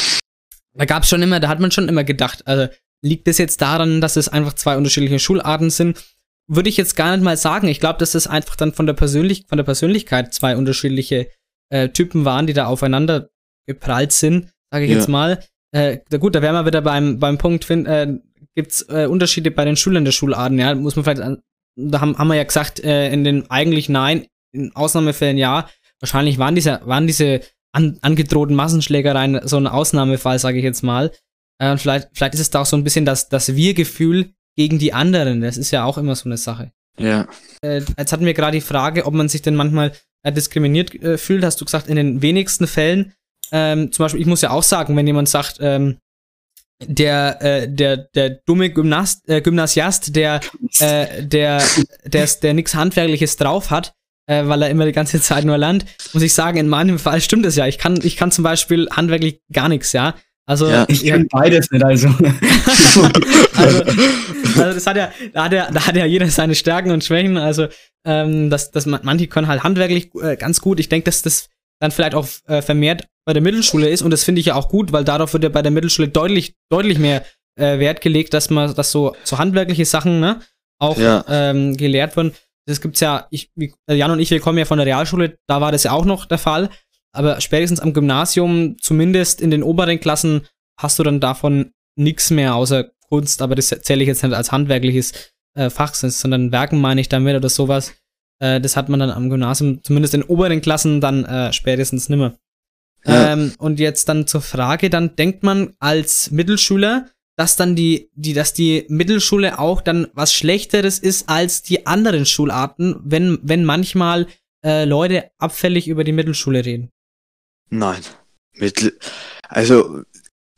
da gab es schon immer, da hat man schon immer gedacht, also liegt es jetzt daran, dass es einfach zwei unterschiedliche Schularten sind? würde ich jetzt gar nicht mal sagen. Ich glaube, dass das einfach dann von der, Persönlich von der Persönlichkeit zwei unterschiedliche äh, Typen waren, die da aufeinander geprallt sind, sage ich Ja. jetzt mal. Äh, gut, da wären wir wieder beim, beim Punkt, find, äh, gibt's äh, Unterschiede bei den Schülern der Schularten, ja, muss man vielleicht, an, da haben, haben wir ja gesagt, äh, in den eigentlich nein, in Ausnahmefällen ja, wahrscheinlich waren diese, waren diese an, angedrohten Massenschlägereien so ein Ausnahmefall, sage ich jetzt mal. Äh, vielleicht, vielleicht ist es da auch so ein bisschen das, das Wir-Gefühl gegen die anderen, das ist ja auch immer so eine Sache. Ja. Äh, jetzt hatten wir gerade die Frage, ob man sich denn manchmal äh, diskriminiert äh, fühlt, hast du gesagt, in den wenigsten Fällen. Ähm, zum Beispiel, ich muss ja auch sagen, wenn jemand sagt, ähm, der, äh, der, der dumme Gymnast, äh, Gymnasiast, der, äh, der, der, der nichts Handwerkliches drauf hat, äh, weil er immer die ganze Zeit nur lernt, muss ich sagen, in meinem Fall stimmt es ja. Ich kann, ich kann zum Beispiel handwerklich gar nichts, ja. Also, Ja, ich kann beides nicht, also. also, also das hat ja, da hat ja, da hat ja jeder seine Stärken und Schwächen. Also, ähm, das, das, man- manche können halt handwerklich äh, ganz gut. Ich denke, dass das dann vielleicht auch äh, vermehrt bei der Mittelschule ist und das finde ich ja auch gut, weil darauf wird ja bei der Mittelschule deutlich, deutlich mehr äh, Wert gelegt, dass man, dass so, so handwerkliche Sachen, ne, auch Ja. ähm, gelehrt werden. Das gibt's ja, ich, äh, Jan und ich, wir kommen ja von der Realschule, da war das ja auch noch der Fall. Aber spätestens am Gymnasium, zumindest in den oberen Klassen, hast du dann davon nichts mehr außer Kunst, aber das zähle ich jetzt nicht als handwerkliches äh, Fach, sondern Werken meine ich damit oder sowas. Äh, das hat man dann am Gymnasium, zumindest in oberen Klassen, dann äh, spätestens nimmer. Ja. Ähm, und jetzt dann zur Frage, dann denkt man als Mittelschüler, dass dann die, die, dass die Mittelschule auch dann was Schlechteres ist als die anderen Schularten, wenn, wenn manchmal äh, Leute abfällig über die Mittelschule reden. Nein. Mittel, also,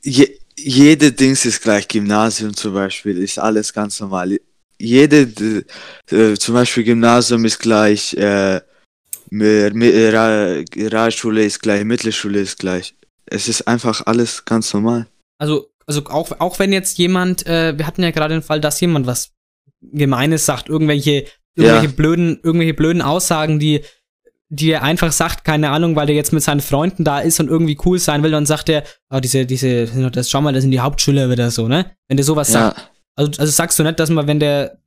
je, jede Dings ist gleich. Gymnasium zum Beispiel ist alles ganz normal. Jede, äh, zum Beispiel Gymnasium ist gleich, äh, Realschule ist gleich, Mittelschule ist gleich. Es ist einfach alles ganz normal. Also, also auch, auch wenn jetzt jemand, äh, wir hatten ja gerade den Fall, dass jemand was Gemeines sagt, irgendwelche, irgendwelche Ja. blöden, irgendwelche blöden Aussagen, die, die er einfach sagt, keine Ahnung, weil er jetzt mit seinen Freunden da ist und irgendwie cool sein will, dann sagt er, oh, diese, diese, das, schau mal, das sind die Hauptschüler wieder so, ne? Wenn der sowas Ja. sagt. Also, also sagst du nicht, dass man, wenn der,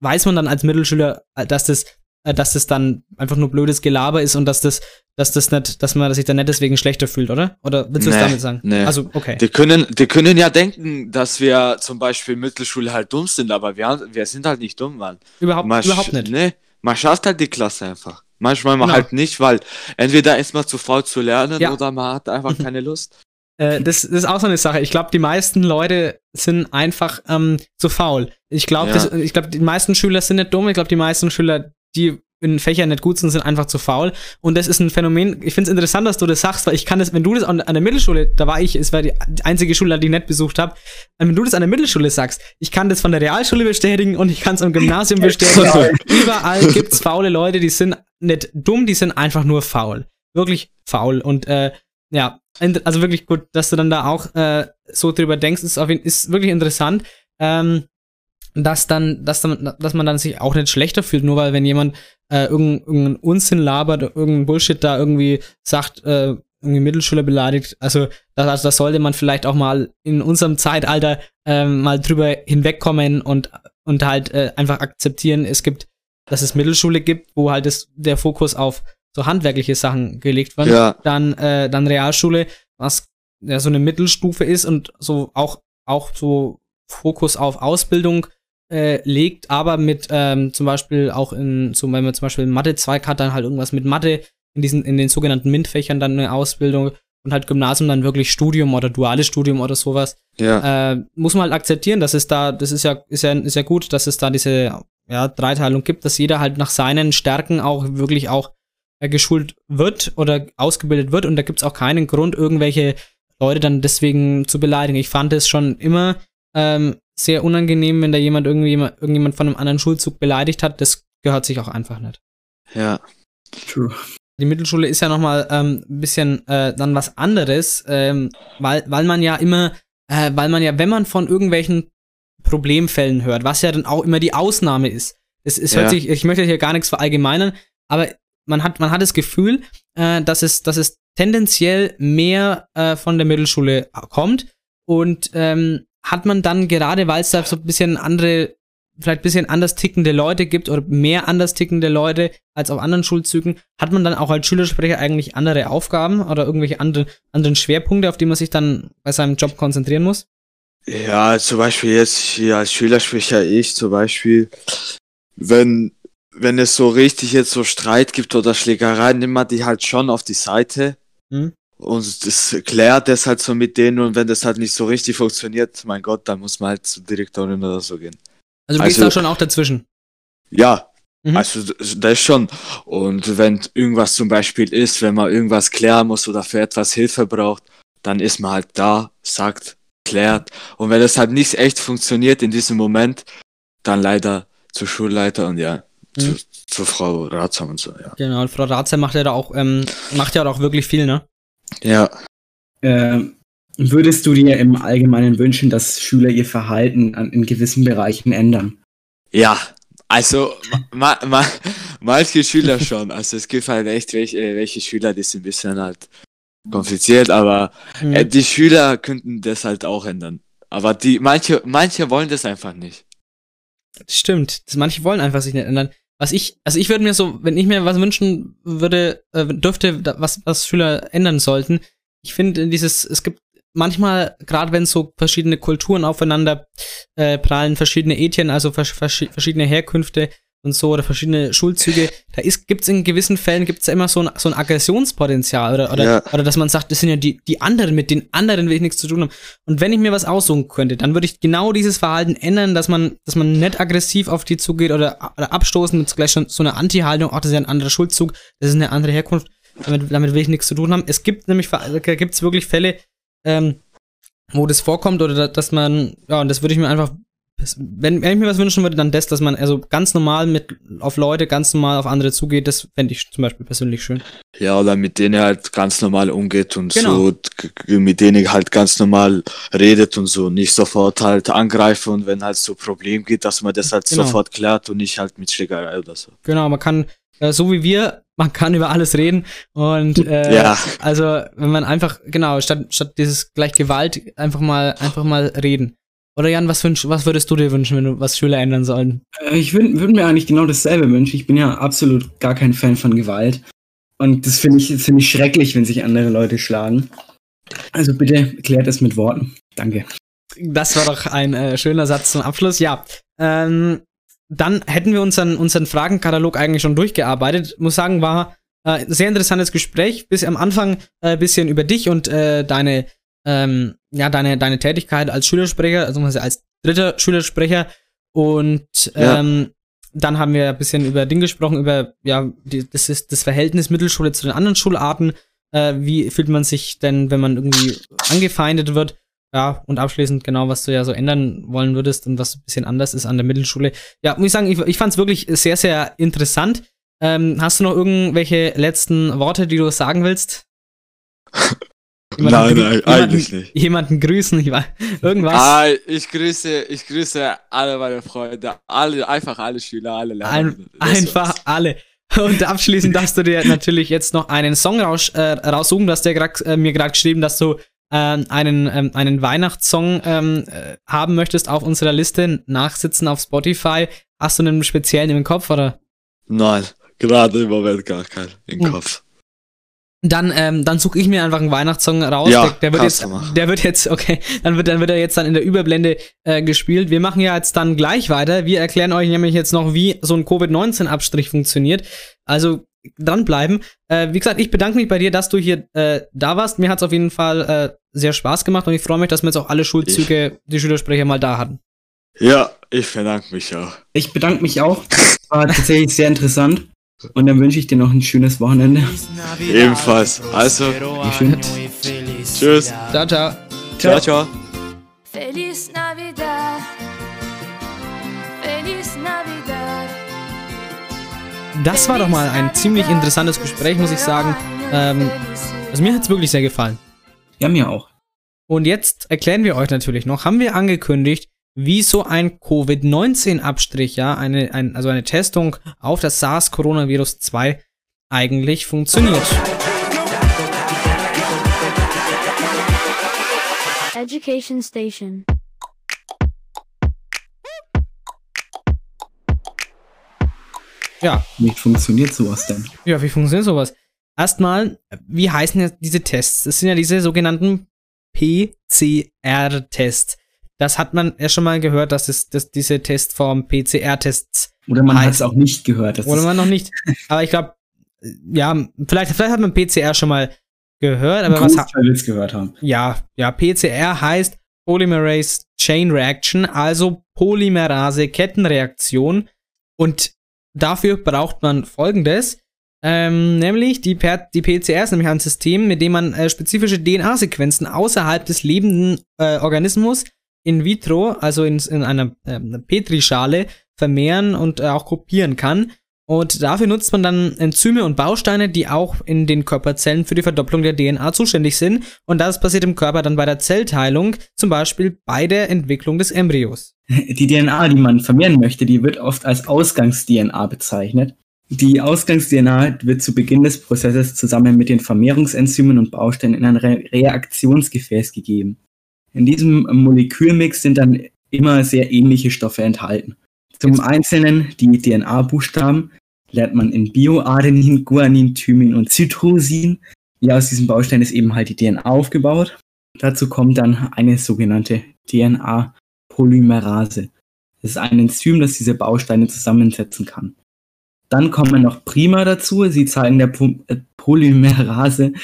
weiß man dann als Mittelschüler, dass das, dass das dann einfach nur blödes Gelaber ist und dass das, dass das nicht, dass man sich dann nicht deswegen schlechter fühlt, oder? Oder willst du es Nee, damit sagen? nee. Also, okay. Die können, die können ja denken, dass wir zum Beispiel Mittelschule halt dumm sind, aber wir, wir sind halt nicht dumm, Mann. Überhaupt, Man überhaupt nicht. Nee, man schafft halt die Klasse einfach. Manchmal man Genau. halt nicht, weil entweder ist man zu faul zu lernen Ja. oder man hat einfach keine Lust. Äh, das, das ist auch so eine Sache. Ich glaube, die meisten Leute sind einfach ähm, zu faul. Ich glaube, Ja. ich glaube, die meisten Schüler sind nicht dumm. Ich glaube, die meisten Schüler, die in Fächern nicht gut sind, sind einfach zu faul. Und das ist ein Phänomen. Ich finde es interessant, dass du das sagst, weil ich kann das, wenn du das an, der Mittelschule, da war ich, es war die einzige Schule, die ich nicht besucht habe, wenn du das an der Mittelschule sagst, ich kann das von der Realschule bestätigen und ich kann es am Gymnasium bestätigen. Überall gibt's faule Leute, die sind nicht dumm, die sind einfach nur faul. Wirklich faul. Und äh, ja, also wirklich gut, dass du dann da auch äh, so drüber denkst, ist, auf jeden, ist wirklich interessant. Ähm, dass dann, dass dann, dass man dann sich auch nicht schlechter fühlt, nur weil wenn jemand äh, irgendeinen irgendeinen Unsinn labert, irgendeinen Bullshit da irgendwie sagt, äh, irgendwie Mittelschüler beleidigt. Also das, also das sollte man vielleicht auch mal in unserem Zeitalter ähm, mal drüber hinwegkommen und, und halt äh, einfach akzeptieren, es gibt, dass es Mittelschule gibt, wo halt das, der Fokus auf so handwerkliche Sachen gelegt wird. Ja. Dann, äh, dann Realschule, was ja so eine Mittelstufe ist und so auch, auch so Fokus auf Ausbildung äh, legt, aber mit ähm, zum Beispiel auch in, so, wenn man zum Beispiel Mathe-Zweig hat, dann halt irgendwas mit Mathe in diesen, in den sogenannten MINT-Fächern dann eine Ausbildung und halt Gymnasium dann wirklich Studium oder duales Studium oder sowas. Ja. Äh, muss man halt akzeptieren, dass es da, das ist ja, ist ja, ist ja gut, dass es da diese ja, Dreiteilung gibt, dass jeder halt nach seinen Stärken auch wirklich auch äh, geschult wird oder ausgebildet wird und da gibt's auch keinen Grund, irgendwelche Leute dann deswegen zu beleidigen. Ich fand es schon immer ähm, sehr unangenehm, wenn da jemand irgendwie irgendjemand von einem anderen Schulzug beleidigt hat. Das gehört sich auch einfach nicht. Ja. True. Die Mittelschule ist ja nochmal ähm, ein bisschen äh, dann was anderes, ähm, weil, weil man ja immer, äh, weil man ja, wenn man von irgendwelchen Problemfällen hört, was ja dann auch immer die Ausnahme ist. Es, es hört Ja. sich, ich möchte hier gar nichts verallgemeinern, aber man hat, man hat das Gefühl, äh, dass es, dass es tendenziell mehr äh, von der Mittelschule kommt und ähm, hat man dann gerade, weil es da so ein bisschen andere vielleicht ein bisschen anders tickende Leute gibt oder mehr anders tickende Leute als auf anderen Schulzügen, hat man dann auch als Schülersprecher eigentlich andere Aufgaben oder irgendwelche andere, anderen Schwerpunkte, auf die man sich dann bei seinem Job konzentrieren muss? Ja, zum Beispiel jetzt hier als Schülersprecher ich zum Beispiel, wenn, wenn es so richtig jetzt so Streit gibt oder Schlägereien, nimmt man die halt schon auf die Seite. Hm? Und das klärt das halt so mit denen und wenn das halt nicht so richtig funktioniert, mein Gott, dann muss man halt zur Direktorin oder so gehen. Also du gehst da schon auch dazwischen. Ja, Mhm. also das das schon. Und wenn irgendwas zum Beispiel ist, wenn man irgendwas klären muss oder für etwas Hilfe braucht, dann ist man halt da, sagt, klärt. Und wenn es halt nicht echt funktioniert in diesem Moment, dann leider zur Schulleiter und ja, zu, Mhm. zur Frau Ratsam und so, ja. Genau, und Frau Ratzer macht ja da auch, ähm, macht ja auch wirklich viel, ne? Ja, Äh, würdest du dir im Allgemeinen wünschen, dass Schüler ihr Verhalten an, in gewissen Bereichen ändern? ja. Also, ma, ma, manche Schüler schon. Also, es gibt halt echt welche, äh, welche Schüler, die sind ein bisschen halt kompliziert, aber Mhm. äh, die Schüler könnten das halt auch ändern. Aber die, manche, manche wollen das einfach nicht. Stimmt. Manche wollen einfach sich nicht ändern. Was ich, also ich würde mir so, wenn ich mir was wünschen würde, äh, dürfte, was, was Schüler ändern sollten, ich finde dieses, es gibt manchmal, gerade wenn so verschiedene Kulturen aufeinander äh, prallen, verschiedene Ethien, also vers vers verschiedene Herkünfte und so oder verschiedene Schulzüge, da ist, gibt's in gewissen Fällen gibt's ja immer so ein, so ein Aggressionspotenzial oder, oder, Ja. oder dass man sagt, das sind ja die, die anderen, mit den anderen will ich nichts zu tun haben. Und wenn ich mir was aussuchen könnte, dann würde ich genau dieses Verhalten ändern, dass man, dass man nicht aggressiv auf die zugeht oder, oder abstoßen mit gleich schon so einer Anti-Haltung, ach, das ist ja ein anderer Schulzug, das ist eine andere Herkunft, damit, damit will ich nichts zu tun haben. Es gibt nämlich, da gibt's wirklich Fälle, ähm, wo das vorkommt oder da- dass man, ja, und das würde ich mir einfach, wenn, wenn ich mir was wünschen würde, dann das, dass man also ganz normal mit auf Leute, ganz normal auf andere zugeht, das fände ich zum Beispiel persönlich schön. Ja, oder mit denen halt ganz normal umgeht und Genau. so, mit denen halt ganz normal redet und so, nicht sofort halt angreifen und wenn halt so Problem geht, dass man das halt Genau. sofort klärt und nicht halt mit Schlägerei oder so. Genau, man kann, äh, so wie wir, man kann über alles reden und äh, Ja. also wenn man einfach, genau, statt, statt dieses gleich Gewalt einfach mal, einfach mal reden. Oder Jan, was, wünsch, was würdest du dir wünschen, wenn du was Schüler ändern sollen? Äh, Ich würde würd mir eigentlich genau dasselbe wünschen. Ich bin ja absolut gar kein Fan von Gewalt. Und das finde ich ziemlich schrecklich, wenn sich andere Leute schlagen. Also bitte klärt es mit Worten. Danke. Das war doch ein äh, schöner Satz zum Abschluss. Ja, ähm, dann hätten wir unseren, unseren Fragenkatalog eigentlich schon durchgearbeitet. Muss sagen, war äh, ein sehr interessantes Gespräch. Bis am Anfang ein bisschen über dich und äh, deine, ähm, ja, deine, deine Tätigkeit als Schülersprecher, also als dritter Schülersprecher. Und Ja. ähm, dann haben wir ein bisschen über Dinge gesprochen, über ja, die, das ist das Verhältnis Mittelschule zu den anderen Schularten. Äh, wie fühlt man sich denn, wenn man irgendwie angefeindet wird? Ja, und abschließend genau, was du ja so ändern wollen würdest und was ein bisschen anders ist an der Mittelschule. Ja, muss ich sagen, ich, ich fand es wirklich sehr, sehr interessant. Ähm, hast du noch irgendwelche letzten Worte, die du sagen willst? Nein, grü- nein, eigentlich nicht. Jemanden grüßen, ich weiß, irgendwas. Ah, ich grüße, ich grüße alle meine Freunde, alle, einfach alle Schüler, alle Lehrer. Ein, einfach war's. alle. Und abschließend darfst du dir natürlich jetzt noch einen Song raus, äh, raussuchen. Du hast ja grad, äh, mir gerade geschrieben, dass du ähm, einen, ähm, einen Weihnachtssong ähm, äh, haben möchtest auf unserer Liste, nachsitzen auf Spotify. Hast du einen speziellen im Kopf oder? Nein, gerade im Moment gar kein im Hm. Kopf. Dann, ähm, dann suche ich mir einfach einen Weihnachtssong raus. Ja, der, der wird jetzt, der wird jetzt, okay, dann wird, dann wird er jetzt dann in der Überblende äh, gespielt. Wir machen ja jetzt dann gleich weiter. Wir erklären euch nämlich jetzt noch, wie so ein Covid-19-Abstrich funktioniert. Also dranbleiben. Äh, wie gesagt, ich bedanke mich bei dir, dass du hier äh, da warst. Mir hat es auf jeden Fall äh, sehr Spaß gemacht und ich freue mich, dass wir jetzt auch alle Schulzüge, die Schülersprecher mal da hatten. Ja, ich bedanke mich auch. Ich bedanke mich auch. War tatsächlich sehr interessant. Und dann wünsche ich dir noch ein schönes Wochenende. Ebenfalls. Also, Schön. tschüss. Ciao, ciao. Ciao, ciao. Feliz Navidad. Feliz Navidad. Das war doch mal ein ziemlich interessantes Gespräch, muss ich sagen. Ähm, also mir hat es wirklich sehr gefallen. Ja, mir auch. Und jetzt erklären wir euch natürlich noch, haben wir angekündigt, wie so ein Covid-19-Abstrich, ja, eine, ein, also eine Testung auf das SARS-Coronavirus 2 eigentlich funktioniert. Education Station. Ja. Wie funktioniert sowas denn? Ja, wie funktioniert sowas? Erstmal, wie heißen jetzt diese Tests? Das sind ja diese sogenannten PCR-Tests. Das hat man ja schon mal gehört, dass, es, dass diese Testform PCR-Tests Oder man hat es auch nicht gehört. Oder man noch nicht. Aber ich glaube, ja, vielleicht, vielleicht hat man PCR schon mal gehört, aber was ha- Großteil wird's gehört haben. ja, ja, PCR heißt Polymerase Chain Reaction, also Polymerase Kettenreaktion. Und dafür braucht man folgendes. Ähm, nämlich die, per die PCR ist nämlich ein System, mit dem man äh, spezifische DNA-Sequenzen außerhalb des lebenden äh, Organismus in vitro, also in, in einer ähm, Petrischale, vermehren und äh, auch kopieren kann. Und dafür nutzt man dann Enzyme und Bausteine, die auch in den Körperzellen für die Verdopplung der DNA zuständig sind. Und das passiert im Körper dann bei der Zellteilung, zum Beispiel bei der Entwicklung des Embryos. Die DNA, die man vermehren möchte, die wird oft als Ausgangs-DNA bezeichnet. Die Ausgangs-DNA wird zu Beginn des Prozesses zusammen mit den Vermehrungsenzymen und Bausteinen in ein Re Reaktionsgefäß gegeben. In diesem Molekülmix sind dann immer sehr ähnliche Stoffe enthalten. Zum Einzelnen die DNA-Buchstaben lernt man in Bioadenin, Guanin, Thymin und Cytosin. Ja, aus diesem Baustein ist eben halt die DNA aufgebaut. Dazu kommt dann eine sogenannte DNA-Polymerase. Das ist ein Enzym, das diese Bausteine zusammensetzen kann. Dann kommen noch Prima dazu. Sie zeigen der äh, Polymerase,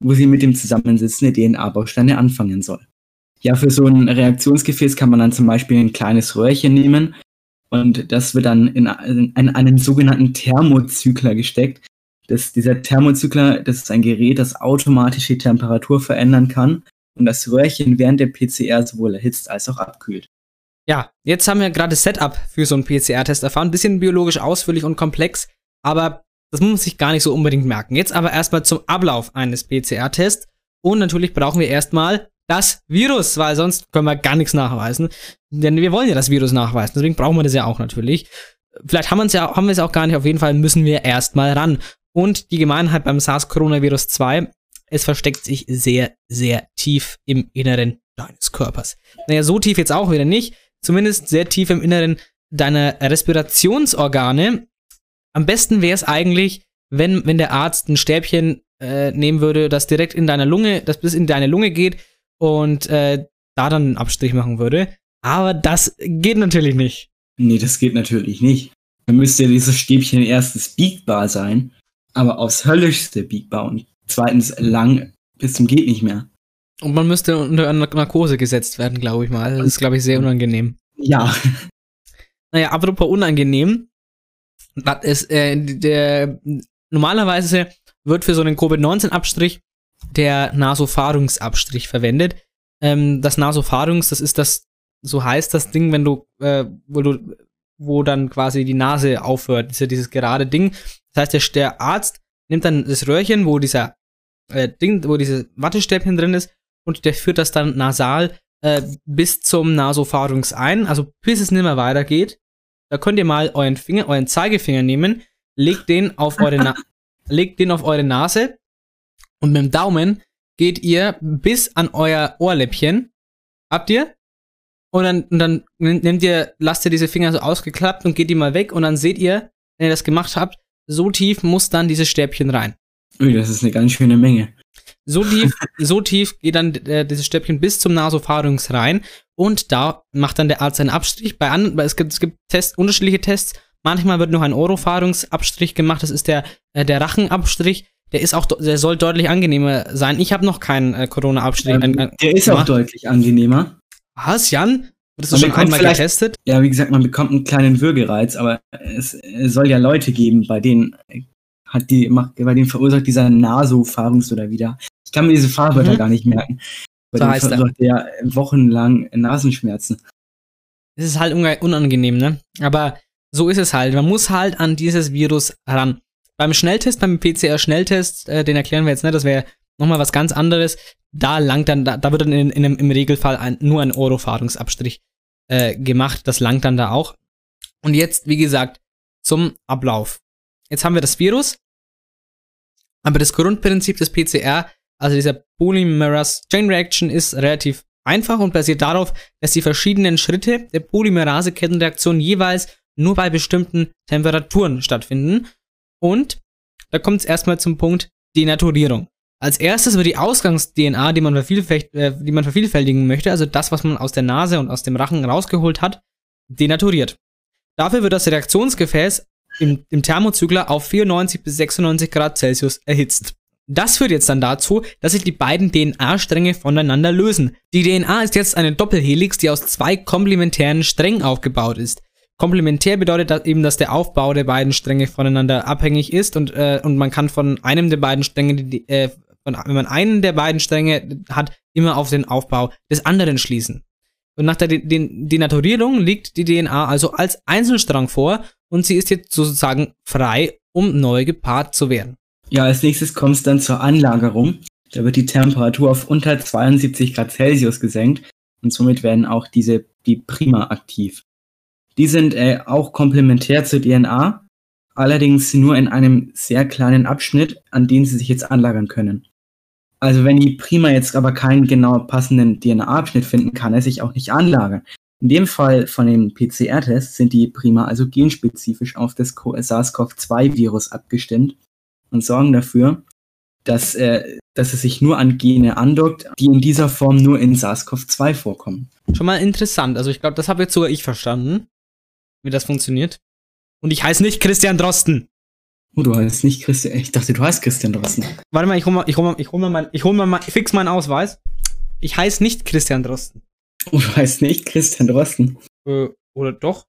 wo sie mit dem Zusammensetzen der DNA-Bausteine anfangen soll. Ja, für so ein Reaktionsgefäß kann man dann zum Beispiel ein kleines Röhrchen nehmen und das wird dann in, in, in einen sogenannten Thermozykler gesteckt. Das, dieser Thermozykler, das ist ein Gerät, das automatisch die Temperatur verändern kann und das Röhrchen während der PCR sowohl erhitzt als auch abkühlt. Ja, jetzt haben wir gerade Setup für so einen PCR-Test erfahren. Ein bisschen biologisch ausführlich und komplex, aber das muss man sich gar nicht so unbedingt merken. Jetzt aber erstmal zum Ablauf eines PCR-Tests. Und natürlich brauchen wir erstmal das Virus, weil sonst können wir gar nichts nachweisen. Denn wir wollen ja das Virus nachweisen, deswegen brauchen wir das ja auch natürlich. Vielleicht haben, wir es ja, haben wir es auch gar nicht, auf jeden Fall müssen wir erstmal ran. Und die Gemeinheit beim SARS-Coronavirus 2, es versteckt sich sehr, sehr tief im Inneren deines Körpers. Naja, so tief jetzt auch wieder nicht, zumindest sehr tief im Inneren deiner Respirationsorgane. Am besten wäre es eigentlich, wenn, wenn der Arzt ein Stäbchen äh, nehmen würde, das direkt in deiner Lunge, das bis in deine Lunge geht und äh, da dann einen Abstrich machen würde. Aber das geht natürlich nicht. Nee, das geht natürlich nicht. Dann müsste dieses Stäbchen erstens biegbar sein, aber aufs höllischste biegbar und zweitens lang bis zum geht nicht mehr. Und man müsste unter eine Narkose gesetzt werden, glaube ich mal. Das ist, glaube ich, sehr unangenehm. Ja. Naja, apropos unangenehm. Das ist, äh, der, normalerweise wird für so einen Covid-19-Abstrich der Nasopharungsabstrich verwendet. Ähm, das Nasopharungs, das ist das, so heißt das Ding, wenn du, äh, wo du, wo dann quasi die Nase aufhört, diese, dieses gerade Ding. Das heißt, der, der Arzt nimmt dann das Röhrchen, wo dieser äh, Ding, wo dieses Wattestäbchen drin ist, und der führt das dann nasal äh, bis zum Nasopharynx ein, also bis es nicht mehr weitergeht. Da könnt ihr mal euren Finger, euren Zeigefinger nehmen, legt den auf eure, Na legt den auf eure Nase und mit dem Daumen geht ihr bis an euer Ohrläppchen. Habt ihr? Und dann, und dann nehmt ihr, lasst ihr diese Finger so ausgeklappt und geht die mal weg und dann seht ihr, wenn ihr das gemacht habt, so tief muss dann dieses Stäbchen rein. Ui, das ist eine ganz schöne Menge. So tief, so tief geht dann äh, dieses Stäbchen bis zum Nasopharynx rein und da macht dann der Arzt einen Abstrich. Bei anderen, es gibt, es gibt Tests, unterschiedliche Tests. Manchmal wird noch ein Oropharynx-Abstrich gemacht. Das ist der, äh, der Rachenabstrich. Der ist auch, der soll deutlich angenehmer sein. Ich habe noch keinen äh, Corona-Abstrich. Ähm, der ist auch deutlich angenehmer. Was, Jan? Wurdest du Man schon einmal getestet? Ja, wie gesagt, man bekommt einen kleinen Würgereiz, aber es, es soll ja Leute geben, bei denen hat die, macht, bei denen verursacht dieser Nasopharynx oder wieder. Ich kann mir diese Fahrwörter Mhm. gar nicht merken. Bei So er. verursacht der wochenlang Nasenschmerzen. Es ist halt unangenehm, ne? Aber so ist es halt. Man muss halt an dieses Virus ran. Beim Schnelltest, beim PCR-Schnelltest, äh, den erklären wir jetzt nicht, das wäre nochmal was ganz anderes. Da langt dann, da, da wird dann in, in, einem- im Regelfall ein, nur ein Oropharynxabstrich äh, gemacht. Das langt dann da auch. Und jetzt, wie gesagt, zum Ablauf. Jetzt haben wir das Virus. Aber das Grundprinzip des PCR, also dieser Polymerase Chain Reaction, ist relativ einfach und basiert darauf, dass die verschiedenen Schritte der Polymerase-Kettenreaktion jeweils nur bei bestimmten Temperaturen stattfinden. Und da kommt es erstmal zum Punkt Denaturierung. Als erstes wird die Ausgangs-DNA, die, man äh, die man vervielfältigen möchte, also das, was man aus der Nase und aus dem Rachen rausgeholt hat, denaturiert. Dafür wird das Reaktionsgefäß im, im Thermozykler auf 94 bis 96 Grad Celsius erhitzt. Das führt jetzt dann dazu, dass sich die beiden DNA-Stränge voneinander lösen. Die DNA ist jetzt eine Doppelhelix, die aus zwei komplementären Strängen aufgebaut ist. Komplementär bedeutet das eben, dass der Aufbau der beiden Stränge voneinander abhängig ist und, äh, und man kann von einem der beiden Stränge, die, äh, von, wenn man einen der beiden Stränge hat, immer auf den Aufbau des anderen schließen. Und nach der De De Denaturierung liegt die DNA also als Einzelstrang vor und sie ist jetzt sozusagen frei, um neu gepaart zu werden. Ja, als nächstes kommt es dann zur Anlagerung. Da wird die Temperatur auf unter 72 Grad Celsius gesenkt und somit werden auch diese die Prima aktiv. Die sind äh, auch komplementär zur DNA, allerdings nur in einem sehr kleinen Abschnitt, an den sie sich jetzt anlagern können. Also wenn die Prima jetzt aber keinen genau passenden DNA-Abschnitt finden, kann er sich auch nicht anlagern. In dem Fall von dem PCR-Test sind die Prima also genspezifisch auf das Co- SARS-CoV-2-Virus abgestimmt und sorgen dafür, dass, äh, dass es sich nur an Gene andockt, die in dieser Form nur in SARS-CoV-2 vorkommen. Schon mal interessant. Also ich glaube, das habe jetzt sogar ich verstanden, wie das funktioniert. Und ich heiße nicht Christian Drosten. Oh, du heißt nicht Christian. Ich dachte, du heißt Christian Drosten. Warte mal, ich hol mal, ich hol mal, ich hol mal, mein, ich hol mal, mein, fix meinen Ausweis. Ich heiße nicht Christian Drosten. Oh, du heißt nicht Christian Drosten. Äh, oder doch?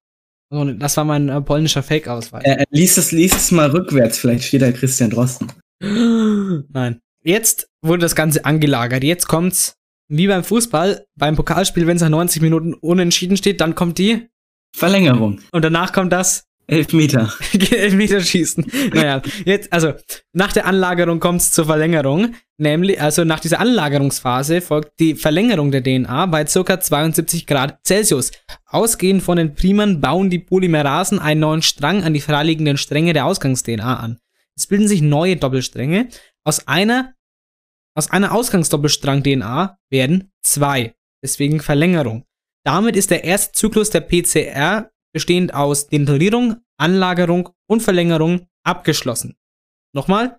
Also, das war mein äh, polnischer Fake-Ausweis. Äh, äh, lies, es, lies es mal rückwärts, vielleicht steht da Christian Drosten. Nein. Jetzt wurde das Ganze angelagert. Jetzt kommt's wie beim Fußball, beim Pokalspiel, wenn es nach 90 Minuten unentschieden steht, dann kommt die Verlängerung. und danach kommt das Elfmeter. Elfmeterschießen. Naja, jetzt, also, nach der Anlagerung kommt es zur Verlängerung. Nämlich, also nach dieser Anlagerungsphase folgt die Verlängerung der DNA bei ca. 72 Grad Celsius. Ausgehend von den Primern bauen die Polymerasen einen neuen Strang an die freiliegenden Stränge der Ausgangs-DNA an. Es bilden sich neue Doppelstränge. Aus einer, aus einer Ausgangsdoppelstrang-DNA werden zwei. Deswegen Verlängerung. Damit ist der erste Zyklus der PCR bestehend aus Denaturierung, Anlagerung und Verlängerung abgeschlossen. Nochmal,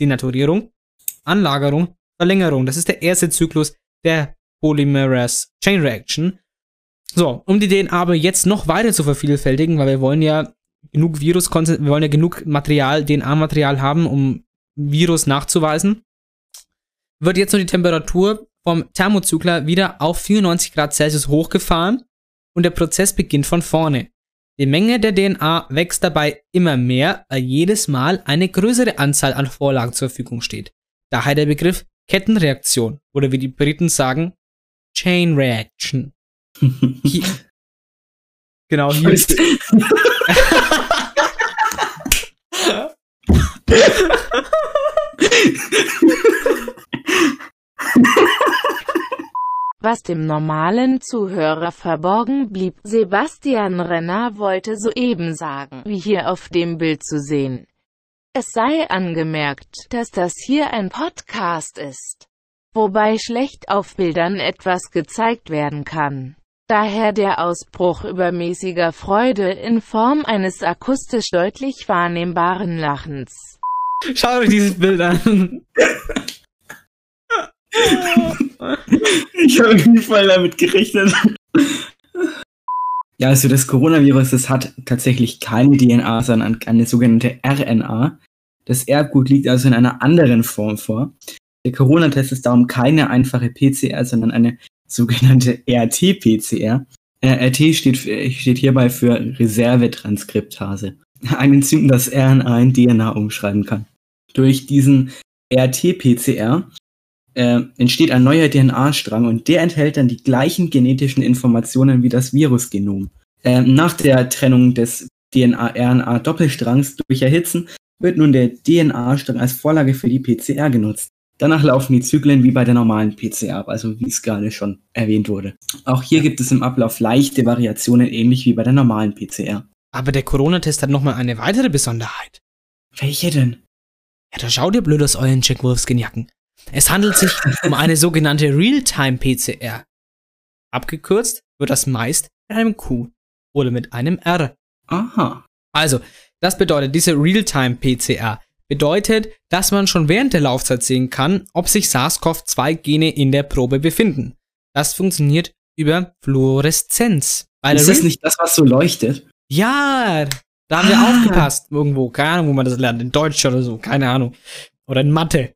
Denaturierung, Anlagerung, Verlängerung. Das ist der erste Zyklus der Polymerase Chain Reaction. So, um die DNA aber jetzt noch weiter zu vervielfältigen, weil wir wollen ja genug Virus, wir wollen ja genug Material, DNA-Material haben, um Virus nachzuweisen, wird jetzt nur die Temperatur vom Thermozykler wieder auf 94 Grad Celsius hochgefahren und der Prozess beginnt von vorne. Die Menge der DNA wächst dabei immer mehr, weil jedes Mal eine größere Anzahl an Vorlagen zur Verfügung steht. Daher der Begriff Kettenreaktion oder wie die Briten sagen, Chain Reaction. Hier, genau, hier ist. Was dem normalen Zuhörer verborgen blieb, Sebastian Renner wollte soeben sagen, wie hier auf dem Bild zu sehen. Es sei angemerkt, dass das hier ein Podcast ist, wobei schlecht auf Bildern etwas gezeigt werden kann. Daher der Ausbruch übermäßiger Freude in Form eines akustisch deutlich wahrnehmbaren Lachens. Schaut euch dieses Bild an. Ich habe auf jeden Fall damit gerechnet. Ja, also das Coronavirus, das hat tatsächlich keine DNA, sondern eine sogenannte RNA. Das Erbgut liegt also in einer anderen Form vor. Der Corona-Test ist darum keine einfache PCR, sondern eine sogenannte RT-PCR. Äh, RT steht, für- steht hierbei für Reservetranskriptase. Ein Enzym, das RNA in DNA umschreiben kann. Durch diesen RT-PCR äh, entsteht ein neuer DNA-Strang und der enthält dann die gleichen genetischen Informationen wie das Virusgenom. Ähm, nach der Trennung des DNA-RNA-Doppelstrangs durch Erhitzen wird nun der DNA-Strang als Vorlage für die PCR genutzt. Danach laufen die Zyklen wie bei der normalen PCR ab, also wie es gerade schon erwähnt wurde. Auch hier gibt es im Ablauf leichte Variationen, ähnlich wie bei der normalen PCR. Aber der Corona-Test hat nochmal eine weitere Besonderheit. Welche denn? Ja, da schaut ihr blöd aus euren Jack Wolfskin-Jacken. Es handelt sich um eine sogenannte Realtime-PCR. Abgekürzt wird das meist mit einem Q oder mit einem R Aha. Also, das bedeutet, diese Realtime-PCR bedeutet, dass man schon während der Laufzeit sehen kann, ob sich SARS-CoV-2-Gene in der Probe befinden. Das funktioniert über Fluoreszenz. Bei Ist das nicht das, was so leuchtet? ja, da haben wir Ah. aufgepasst irgendwo. Keine Ahnung, wo man das lernt. In Deutsch oder so. Keine Ahnung. Oder in Mathe.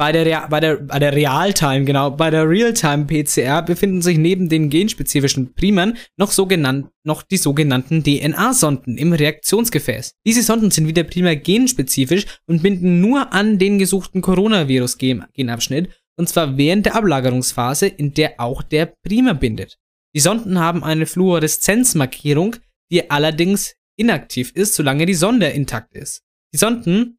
Bei der, Rea- bei der, bei der Realtime, genau, bei der Realtime-PCR befinden sich neben den genspezifischen Primern noch, sogenannt, noch die sogenannten DNA-Sonden im Reaktionsgefäß. Diese Sonden sind wie der genspezifisch und binden nur an den gesuchten Coronavirus-Genabschnitt, und zwar während der Ablagerungsphase, in der auch der Primer bindet. Die Sonden haben eine Fluoreszenzmarkierung, die allerdings inaktiv ist, solange die Sonde intakt ist. Die Sonden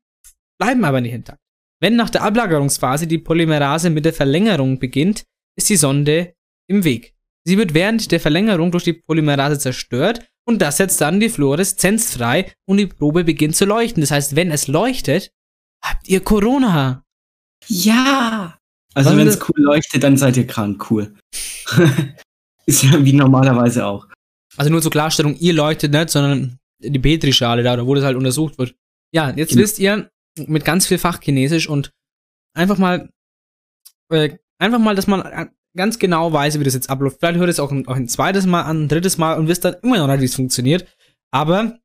bleiben aber nicht intakt. Wenn nach der Ablagerungsphase die Polymerase mit der Verlängerung beginnt, ist die Sonde im Weg. Sie wird während der Verlängerung durch die Polymerase zerstört und das setzt dann die Fluoreszenz frei und die Probe beginnt zu leuchten. Das heißt, wenn es leuchtet, habt ihr Corona. Ja. Also wenn es cool leuchtet, dann seid ihr krank. Cool. Ist ja wie normalerweise auch. Also nur zur Klarstellung, ihr leuchtet nicht, sondern die Petrischale da, oder wo das halt untersucht wird. Ja, jetzt Genau. wisst ihr mit ganz viel Fachchinesisch und einfach mal, äh, einfach mal, dass man äh, ganz genau weiß, wie das jetzt abläuft. Vielleicht hört es auch ein, auch ein zweites Mal an, ein drittes Mal und wisst dann immer noch nicht, wie es funktioniert. Aber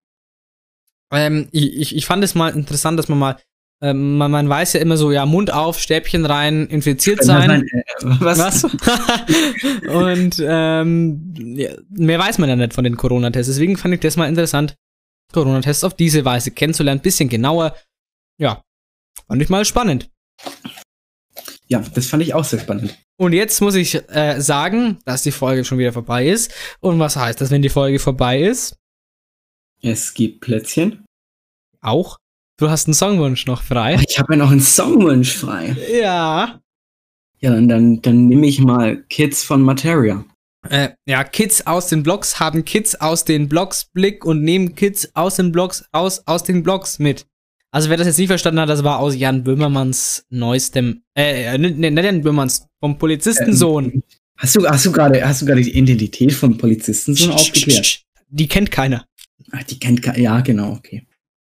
ähm, ich, ich, fand es mal interessant, dass man mal, ähm, man, man weiß ja immer so, ja, Mund auf, Stäbchen rein, infiziert sein. Nein, äh, was? und ähm, ja, mehr weiß man ja nicht von den Corona-Tests. Deswegen fand ich das mal interessant, Corona-Tests auf diese Weise kennenzulernen, bisschen genauer. Ja, fand ich mal spannend. Ja, das fand ich auch sehr spannend. Und jetzt muss ich äh, sagen, dass die Folge schon wieder vorbei ist. Und was heißt das, wenn die Folge vorbei ist? Es gibt Plätzchen. Auch. Du hast einen Songwunsch noch frei. Ich habe ja noch einen Songwunsch frei. Ja. Ja, dann, dann, dann nehme ich mal Kids von Materia. Äh, ja, Kids aus den Blogs haben Kids aus den Blogs Blick und nehmen Kids aus den Blogs raus aus den Blogs mit. Also wer das jetzt nicht verstanden hat, das war aus Jan Böhmermanns neuestem, äh, nicht ne, ne, Jan Böhmermanns, vom Polizistensohn. Hast du, hast du gerade, hast du gerade die Identität vom Polizisten schon aufgeklärt? Die kennt keiner. Ach, die kennt keiner. Ja, genau, okay.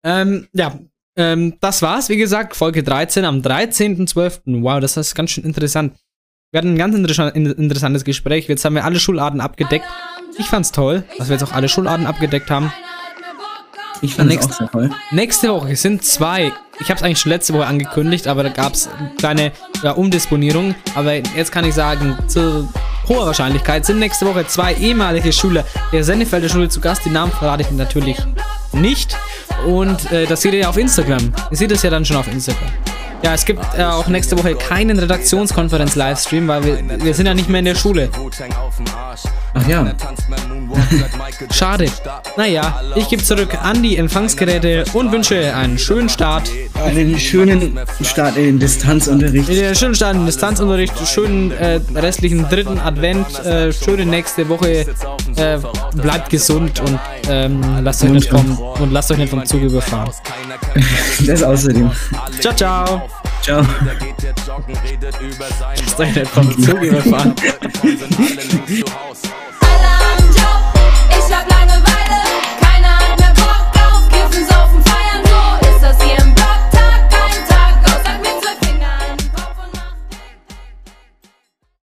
Ähm, ja, ähm, das war's, wie gesagt, Folge 13 am 13.12. Wow, das ist ganz schön interessant. Wir hatten ein ganz interessa- in- interessantes Gespräch. Jetzt haben wir alle Schularten abgedeckt. Ich fand's toll, dass wir jetzt auch alle Schularten abgedeckt haben. Ich fand es Nächst- auch sehr toll. Nächste Woche sind zwei. Ich habe es eigentlich schon letzte Woche angekündigt, aber da gab es kleine ja, Umdisponierung. Aber jetzt kann ich sagen, zu hoher Wahrscheinlichkeit sind nächste Woche zwei ehemalige Schüler der Sennefelder Schule zu Gast. Die Namen verrate ich natürlich nicht. Und äh, das seht ihr ja auf Instagram. Ihr seht es ja dann schon auf Instagram. Ja, es gibt äh, auch nächste Woche keinen Redaktionskonferenz-Livestream, weil wir, wir sind ja nicht mehr in der Schule. Ach ja. Schade. Naja, ich gebe zurück an die Empfangsgeräte und wünsche einen schönen Start. Einen schönen Start in den Distanzunterricht. Einen schönen Start in den Distanzunterricht, schönen äh, restlichen dritten Advent, äh, schöne nächste Woche. Äh, bleibt gesund und ähm, lasst euch nicht vom und lasst euch nicht vom Zug überfahren. Das außerdem. Ciao, ciao. Ciao. Ist doch nicht vom Zug überfahren. Alle am Job, ich hab Langeweile.